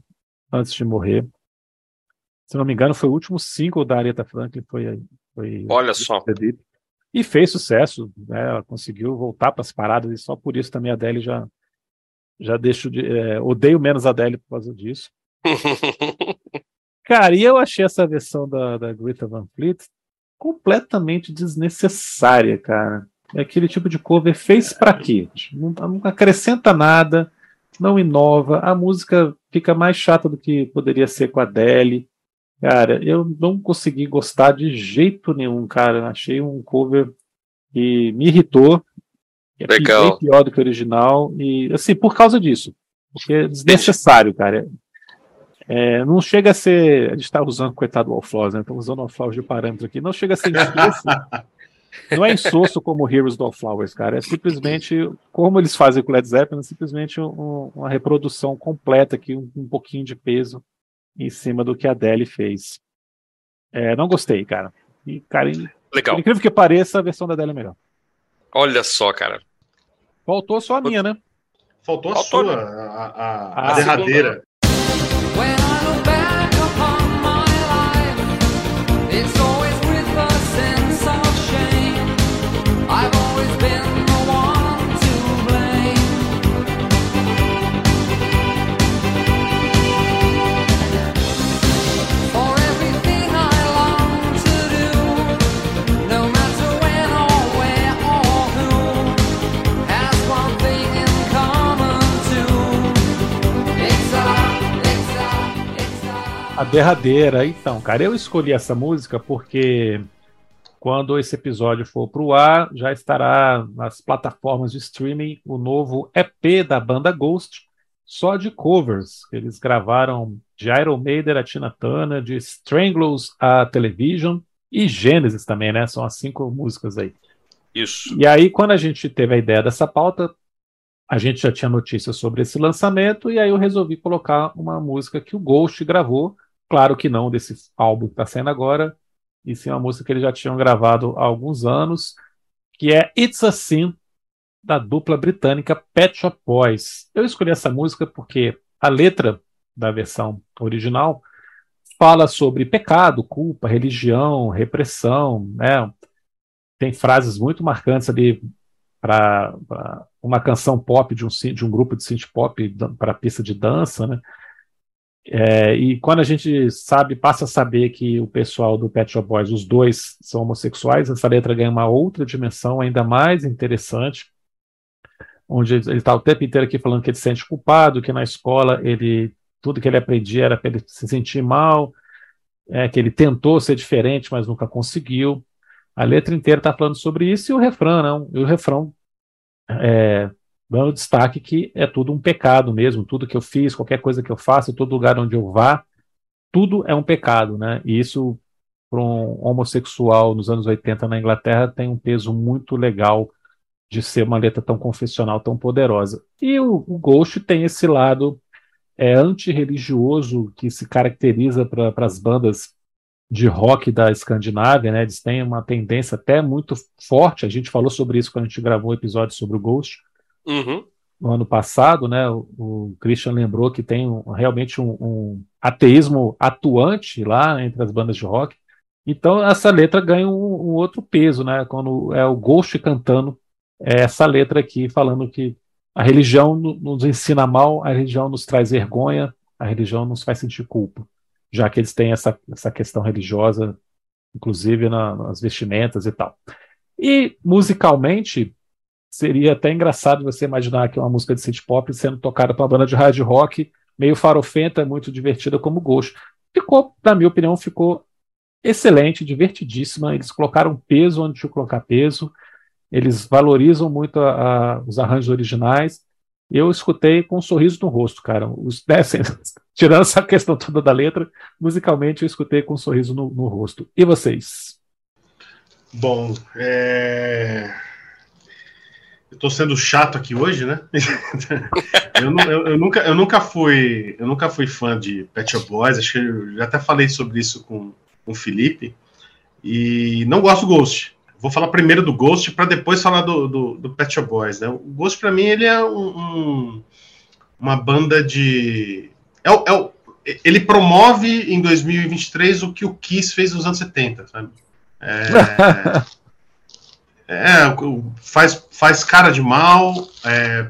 antes de morrer. Se não me engano, foi o último single da Aretha Franklin, foi, foi Olha só. The Deep. E fez sucesso, né? Ela conseguiu voltar para as paradas e só por isso também a Adele já já deixo de é, odeio menos a Adele por causa disso. Cara, e eu achei essa versão da, da Greta Van Fleet completamente desnecessária, cara. É aquele tipo de cover fez pra quê? Não, não acrescenta nada, não inova, a música fica mais chata do que poderia ser com a Adele. Cara, eu não consegui gostar de jeito nenhum, cara. Achei um cover que me irritou. que é Legal. bem pior do que o original. E, assim, por causa disso. Porque é desnecessário, cara. É, não chega a ser. A gente está usando, coitado do Allflaws, né? Estamos usando o Allflaws de parâmetro aqui. Não chega a ser insosso. não é insosso como Heroes do Allflowers, cara. É simplesmente, como eles fazem com Led Zeppelin, é simplesmente um- uma reprodução completa aqui, um, um pouquinho de peso em cima do que a Adele fez. É, não gostei, cara. E, cara, Legal. incrível que pareça, a versão da Adele é melhor. Olha só, cara. Faltou só a minha, né? Faltou a Faltou, sua, né? a, a- Ah, a derradeira. When I look back upon my life, it's always a. Derradeira. Então, cara, eu escolhi essa música porque quando esse episódio for pro ar, já estará nas plataformas de streaming o novo EP da banda Ghost, só de covers. Eles gravaram de Iron Maiden a Tina Turner, de Stranglers a Television e Genesis também, né? São as cinco músicas aí. Isso. E aí, quando a gente teve a ideia dessa pauta, a gente já tinha notícias sobre esse lançamento, e aí eu resolvi colocar uma música que o Ghost gravou, claro que não desse álbum que está saindo agora, e sim uma música que eles já tinham gravado há alguns anos, que é It's a Sin, da dupla britânica Pet Shop Boys. Eu escolhi essa música porque a letra da versão original fala sobre pecado, culpa, religião, repressão, né? Tem frases muito marcantes ali para uma canção pop de um, de um grupo de synth pop para pista de dança, né? É, e quando a gente sabe, passa a saber que o pessoal do Pet Shop Boys, os dois são homossexuais, essa letra ganha uma outra dimensão ainda mais interessante, onde ele está o tempo inteiro aqui falando que ele se sente culpado, que na escola ele tudo que ele aprendia era para ele se sentir mal, é, que ele tentou ser diferente, mas nunca conseguiu. A letra inteira está falando sobre isso e o refrão, não. E o refrão é, dando destaque que é tudo um pecado mesmo, tudo que eu fiz, qualquer coisa que eu faça, todo lugar onde eu vá, tudo é um pecado, né? E isso, para um homossexual nos anos 80 na Inglaterra, tem um peso muito legal de ser uma letra tão confessional, tão poderosa. E o, o Ghost tem esse lado é, antirreligioso que se caracteriza para as bandas de rock da Escandinávia, né? Eles têm uma tendência até muito forte. A gente falou sobre isso quando a gente gravou um episódio sobre o Ghost Uhum. no ano passado, né? O, o Christian lembrou que tem um- realmente um, um ateísmo atuante lá entre as bandas de rock. Então essa letra ganha um, um outro peso, né? Quando é o Ghost cantando essa letra aqui, falando que a religião no- nos ensina mal, a religião nos traz vergonha, a religião nos faz sentir culpa, já que eles têm essa, essa questão religiosa, inclusive na- nas vestimentas e tal. E musicalmente, seria até engraçado você imaginar que uma música de synth pop sendo tocada por uma banda de hard rock, meio farofenta, muito divertida como Ghost. Ficou, na minha opinião, ficou excelente, divertidíssima. Eles colocaram peso onde tinha que colocar peso. Eles valorizam muito a- a- os arranjos originais. Eu escutei com um sorriso no rosto, cara. Os, né, assim, tirando essa questão toda da letra, musicalmente eu escutei com um sorriso no, no rosto. E vocês? Bom, é... eu tô sendo chato aqui hoje, né? eu, eu- eu nunca, eu nunca fui, eu nunca fui fã de Pet Shop Boys. Acho que eu já até falei sobre isso com, com o Felipe. E não gosto do Ghost. Vou falar primeiro do Ghost para depois falar do, do, do Pet Shop Boys. Né? O Ghost para mim ele é um- um- uma banda de, é, é ele promove em 2023 o que o Kiss fez nos anos 70, sabe? É, é, faz, faz cara de mal, é,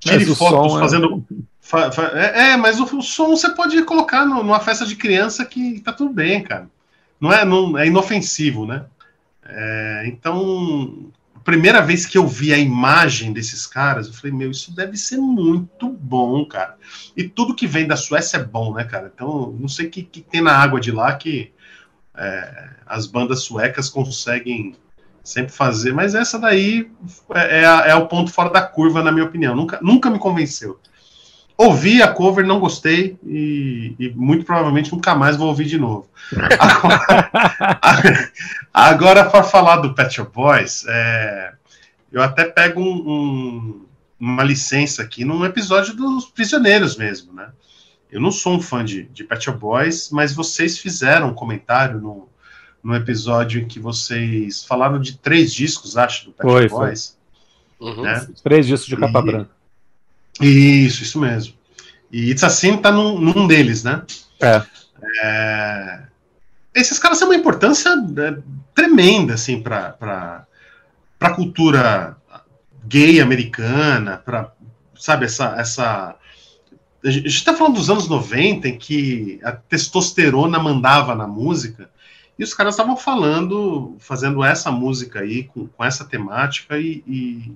tire fotos é- fazendo. fa- fa- é, é, mas o, o som você pode colocar no- numa festa de criança que tá tudo bem, cara. Não é, não, é inofensivo, né? É, então, a primeira vez que eu vi a imagem desses caras, eu falei, meu, isso deve ser muito bom, cara. E tudo que vem da Suécia é bom, né, cara? Então, não sei o que, que tem na água de lá que é, as bandas suecas conseguem sempre fazer, mas essa daí é, é, é o ponto fora da curva, na minha opinião. Nunca, nunca me convenceu. Ouvi a cover, não gostei e, e muito provavelmente nunca mais vou ouvir de novo. Agora, agora para falar do Pet Shop Boys, é, eu até pego um- um- uma licença aqui num episódio dos Prisioneiros mesmo, né? Eu não sou um fã de, de Pet Shop Boys, mas vocês fizeram um comentário no, no episódio em que vocês falaram de três discos, acho, do Pet Foi, Shop foi. Boys. Uhum. Né? Três discos de capa E- branca. Isso, isso mesmo. E It's Assim tá num, num deles, né? É. É, Esses caras têm uma importância é, tremenda, assim, para a cultura gay americana, para, sabe, essa, essa... A gente está falando dos anos 90, em que a testosterona mandava na música, e os caras estavam falando, fazendo essa música aí, com, com essa temática, e, e,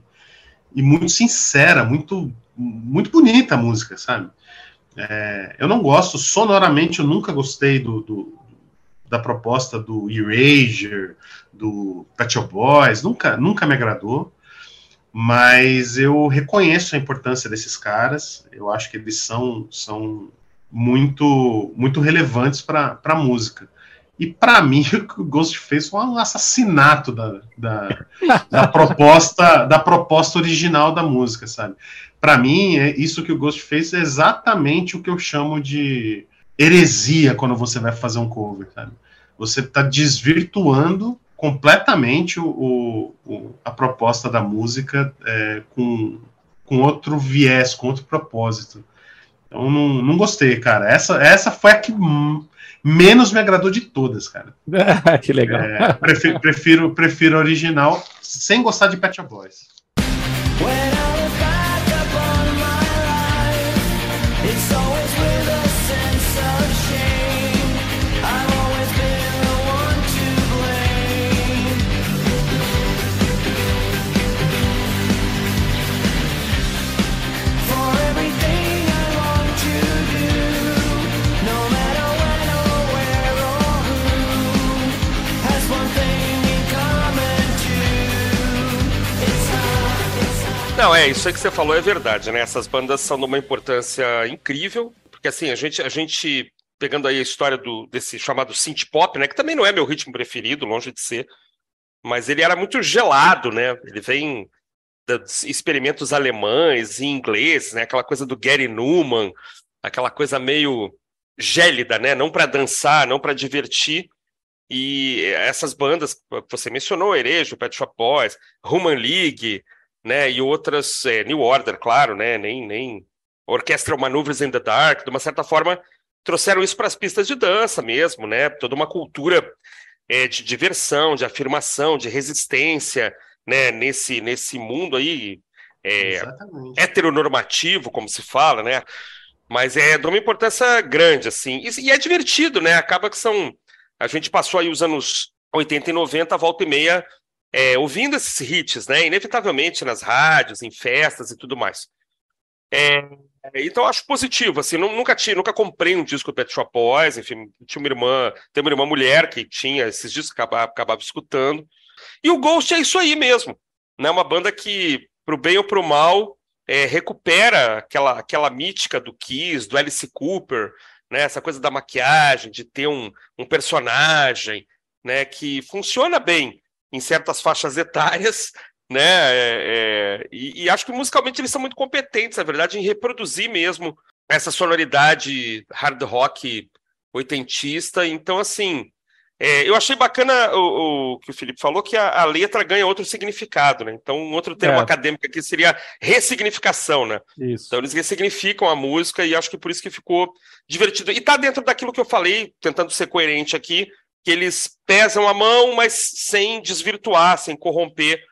e muito sincera, muito, muito bonita a música, sabe? É, eu não gosto, sonoramente eu nunca gostei do, do- da proposta do Erasure, do Shop Boys, nunca, nunca me agradou, mas eu reconheço a importância desses caras, eu acho que eles são, são muito, muito relevantes para a música. E para mim, o que o Ghost fez foi um assassinato da, da, da proposta da proposta original da música, sabe? Para mim, é isso que o Ghost fez é exatamente o que eu chamo de heresia quando você vai fazer um cover, sabe? Você está desvirtuando completamente o, o- a proposta da música é, com, com outro viés, com outro propósito. Então, não, não gostei, cara. Essa, essa foi a que menos me agradou de todas, cara. que legal. É, prefiro, prefiro, prefiro a original sem gostar de Pet Shop Boys. Não, é, isso aí que você falou é verdade, né? Essas bandas são de uma importância incrível, porque assim, a gente, a gente pegando aí a história do, desse chamado synth pop, né, que também não é meu ritmo preferido, longe de ser, mas ele era muito gelado, né? Ele vem dos experimentos alemães e ingleses, né? Aquela coisa do Gary Newman, aquela coisa meio gélida, né? Não para dançar, não para divertir. E essas bandas que você mencionou, Herejo, Pet Shop Boys, Human League, né? E outras, é, New Order, claro, né? Nem, nem Orchestral Maneuvers in the Dark, de uma certa forma, trouxeram isso para as pistas de dança mesmo, né? Toda uma cultura é, de diversão, de afirmação, de resistência, né? Nesse, nesse mundo aí é, heteronormativo, como se fala, né? Mas é de uma importância grande, assim. E, e é divertido, né? Acaba que são. A gente passou aí os anos 80 e 90, volta e meia, é, ouvindo esses hits, né? Inevitavelmente nas rádios, em festas e tudo mais. É, então acho positivo, assim, nu- nunca tinha, nunca comprei um disco do Pet Shop Boys, enfim, tinha uma irmã, tem uma irmã mulher que tinha esses discos, acabava, acabava escutando. E o Ghost é isso aí mesmo, né? Uma banda que, pro bem ou pro mal, é, recupera aquela, aquela mítica do Kiss, do Alice Cooper, né? Essa coisa da maquiagem, de ter um, um personagem, né? Que funciona bem em certas faixas etárias, né? é, é, e, e acho que musicalmente eles são muito competentes, na verdade, em reproduzir mesmo essa sonoridade hard rock oitentista. Então, assim, é, eu achei bacana o, o que o Felipe falou, que a, a letra ganha outro significado, né? Então, um outro termo É. acadêmico aqui seria ressignificação, né? Isso. Então eles ressignificam a música e acho que por isso que ficou divertido. E tá dentro daquilo que eu falei, tentando ser coerente aqui, que eles pesam a mão, mas sem desvirtuar, sem corromper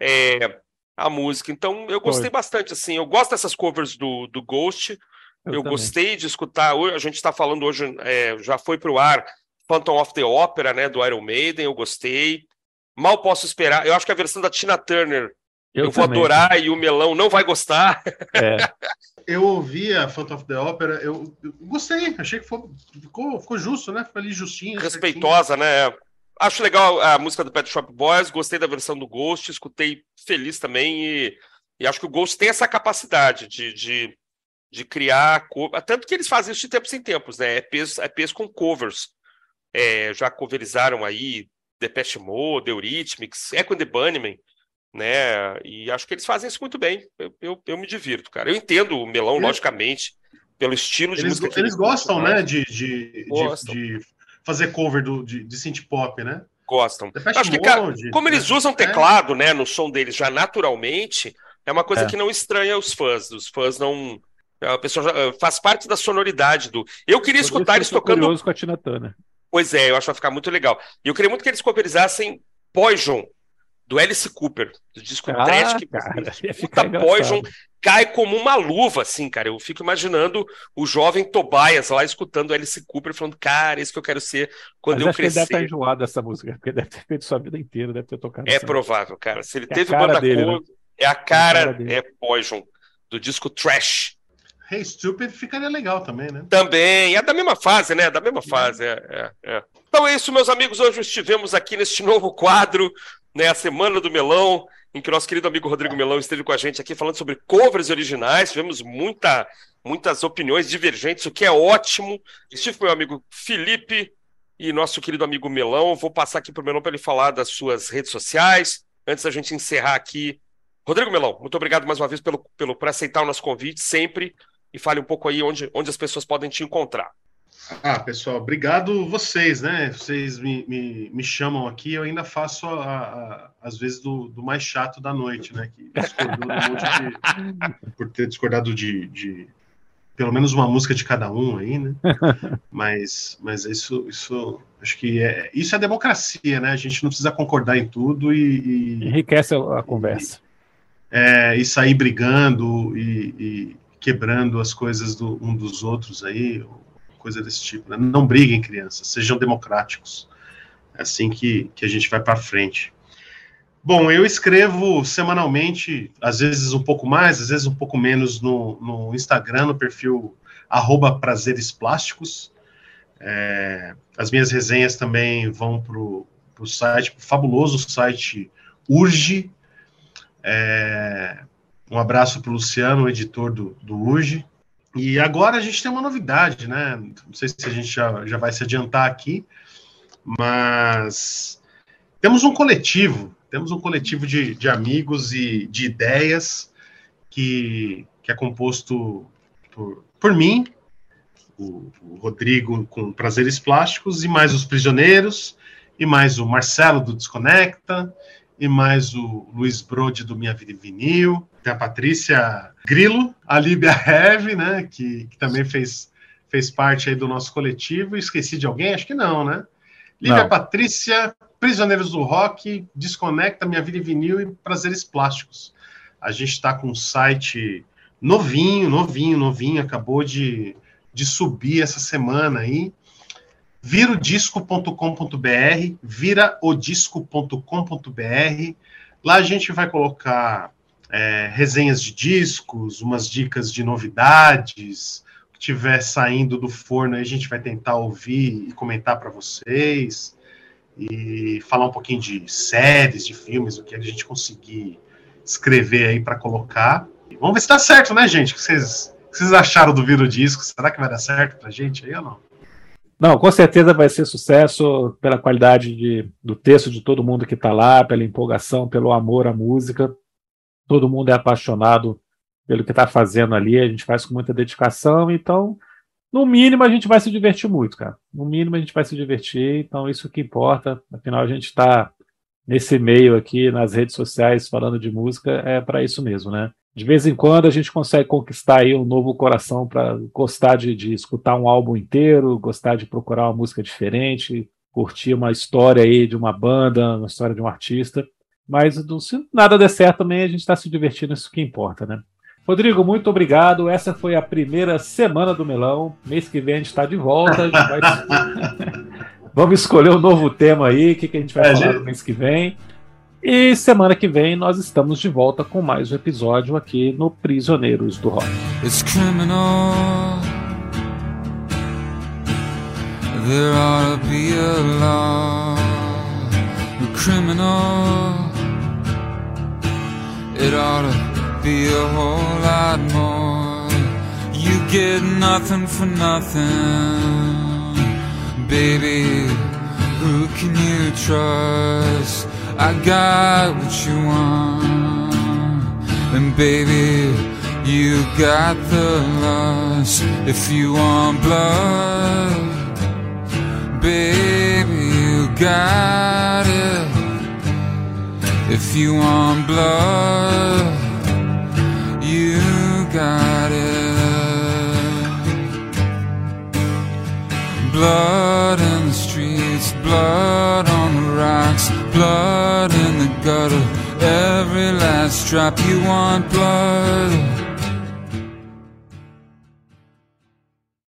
é, a música. Então eu gostei Foi. bastante, assim. Eu gosto dessas covers do, do Ghost. Eu, também. gostei de escutar. Hoje, a gente está falando hoje, é, já foi para o ar Phantom of the Opera, né, do Iron Maiden. Eu gostei. Mal posso esperar. Eu acho que a versão da Tina Turner eu, vou também. adorar e o Melão não vai gostar. É, Eu ouvi a Phantom of the Opera, eu, eu gostei, achei que foi- ficou, ficou justo, né? Ficou ali justinho. respeitosa, né? Acho legal a música do Pet Shop Boys, gostei da versão do Ghost, escutei feliz também e, e acho que o Ghost tem essa capacidade de, de, de criar, co- tanto que eles fazem isso de tempos em tempos, né? EPs, EPs com covers. É, já coverizaram aí Depeche Mode, Eurythmics, Echo and the Bunnymen, né? E acho que eles fazem isso muito bem. Eu, eu, eu me divirto, cara. Eu entendo o Melão, Eles- logicamente, pelo estilo de Eles, música que eles ele gostam, né, de, de, de- Gostam. de fazer cover do, de, de synth pop, né? Gostam. Acho que, cara, como eles né? usam É. teclado, né, no som deles já naturalmente, é uma coisa É. que não estranha os fãs. Os fãs não. A pessoa já, faz parte da sonoridade do. Eu queria por escutar eles tocando. curioso com a Tina Turner. Pois é, eu acho que vai ficar muito legal. E eu queria muito que eles coverizassem Poison, do Alice Cooper, do disco Ah, trash que cara, ia Puta. Poison cai como uma luva, assim, cara. Eu fico imaginando o jovem Tobias lá escutando Alice Cooper falando, cara, isso que eu quero ser quando Mas eu que ele deve crescer. estar enjoado dessa música, porque deve ter feito sua vida inteira, deve ter tocado É essa provável, cara. Se ele É a teve cara banda dele, cover, é a cara, cara dele. é Poison, do disco Trash. Hey Stupid ficaria legal também, né? Também, é da mesma fase, né? Da mesma fase, é, é, é. Então é isso, meus amigos. Hoje estivemos aqui neste novo quadro, né? A Semana do Melão, em que nosso querido amigo Rodrigo Melão esteve com a gente aqui falando sobre covers originais. Tivemos muita, muitas opiniões divergentes, o que é ótimo. Estive com meu amigo Felipe e nosso querido amigo Melão. Vou passar aqui para o Melão para ele falar das suas redes sociais. Antes da gente encerrar aqui. Rodrigo Melão, muito obrigado mais uma vez pelo, pelo, por aceitar o nosso convite sempre. E fale um pouco aí onde, onde as pessoas podem te encontrar. Ah, pessoal, obrigado vocês, né? Vocês me, me, me chamam aqui, eu ainda faço, a, a- às vezes, do, do mais chato da noite, né? Que discordou um monte de- por ter discordado de, de pelo menos uma música de cada um aí, né? Mas, mas isso, isso, acho que é, isso é democracia, né? A gente não precisa concordar em tudo e, e, Enriquece a, conversa. é, e sair brigando e, e quebrando as coisas do, um dos outros aí, coisa desse tipo. Né? Não briguem, crianças, sejam democráticos. É assim que, que a gente vai para frente. Bom, eu escrevo semanalmente, às vezes um pouco mais, às vezes um pouco menos no, no Instagram, no perfil arroba prazeres plásticos. É, as minhas resenhas também vão para o site, pro fabuloso site Urge. É, um abraço para o Luciano, editor do, do Urge. E agora a gente tem uma novidade, né? Não sei se a gente já, já vai se adiantar aqui, mas temos um coletivo, temos um coletivo de, de amigos e de ideias que, que é composto por, por mim, o, o Rodrigo com Prazeres Plásticos, e mais os Prisioneiros, e mais o Marcelo do Desconecta, e mais o Luiz Brode do Minha Vida em Vinil, tem a Patrícia Grilo, a Líbia Heve, né, que, que também fez, fez parte aí do nosso coletivo. Esqueci de alguém? Acho que não, né? Lívia Não. Patrícia, Prisioneiros do Rock, Desconecta Minha Vida em Vinil e Prazeres Plásticos. A gente está com um site novinho, novinho, novinho, acabou de, de subir essa semana aí. virodisco.com.br, viraodisco.com.br. Lá a gente vai colocar é, resenhas de discos, umas dicas de novidades, o que tiver saindo do forno a gente vai tentar ouvir e comentar para vocês e falar um pouquinho de séries, de filmes, o que a gente conseguir escrever aí para colocar. E vamos ver se dá certo, né, gente? O que vocês, o que vocês acharam do Viro Disco? Será que vai dar certo pra gente aí ou não? Não, com certeza vai ser sucesso pela qualidade de, do texto de todo mundo que está lá, pela empolgação, pelo amor à música. Todo mundo é apaixonado pelo que está fazendo ali, a gente faz com muita dedicação, então, no mínimo, a gente vai se divertir muito, cara. No mínimo, a gente vai se divertir, então, isso que importa. Afinal, a gente está nesse meio aqui, nas redes sociais, falando de música, é para isso mesmo, né? De vez em quando a gente consegue conquistar aí um novo coração para gostar de, de escutar um álbum inteiro, gostar de procurar uma música diferente, curtir uma história aí de uma banda, uma história de um artista. Mas do- se nada der certo também, a gente está se divertindo, isso que importa, né? Rodrigo, muito obrigado. Essa foi a primeira semana do Melão. Mês que vem a gente está de volta. Vai- Vamos escolher um novo tema aí, o que, que a gente vai É, falar gente- no mês que vem. E semana que vem nós estamos de volta com mais um episódio aqui no Prisioneiros do Rock. It's criminal. There ought to be a law. A criminal. It ought to be a whole lot more. You get nothing for nothing. Baby, who can you trust? I got what you want. And baby, you got the lust. If you want blood, baby, you got it. If you want blood, you got it. Blood in the streets, blood on the rocks, blood in the gutter. Every last drop you want blood.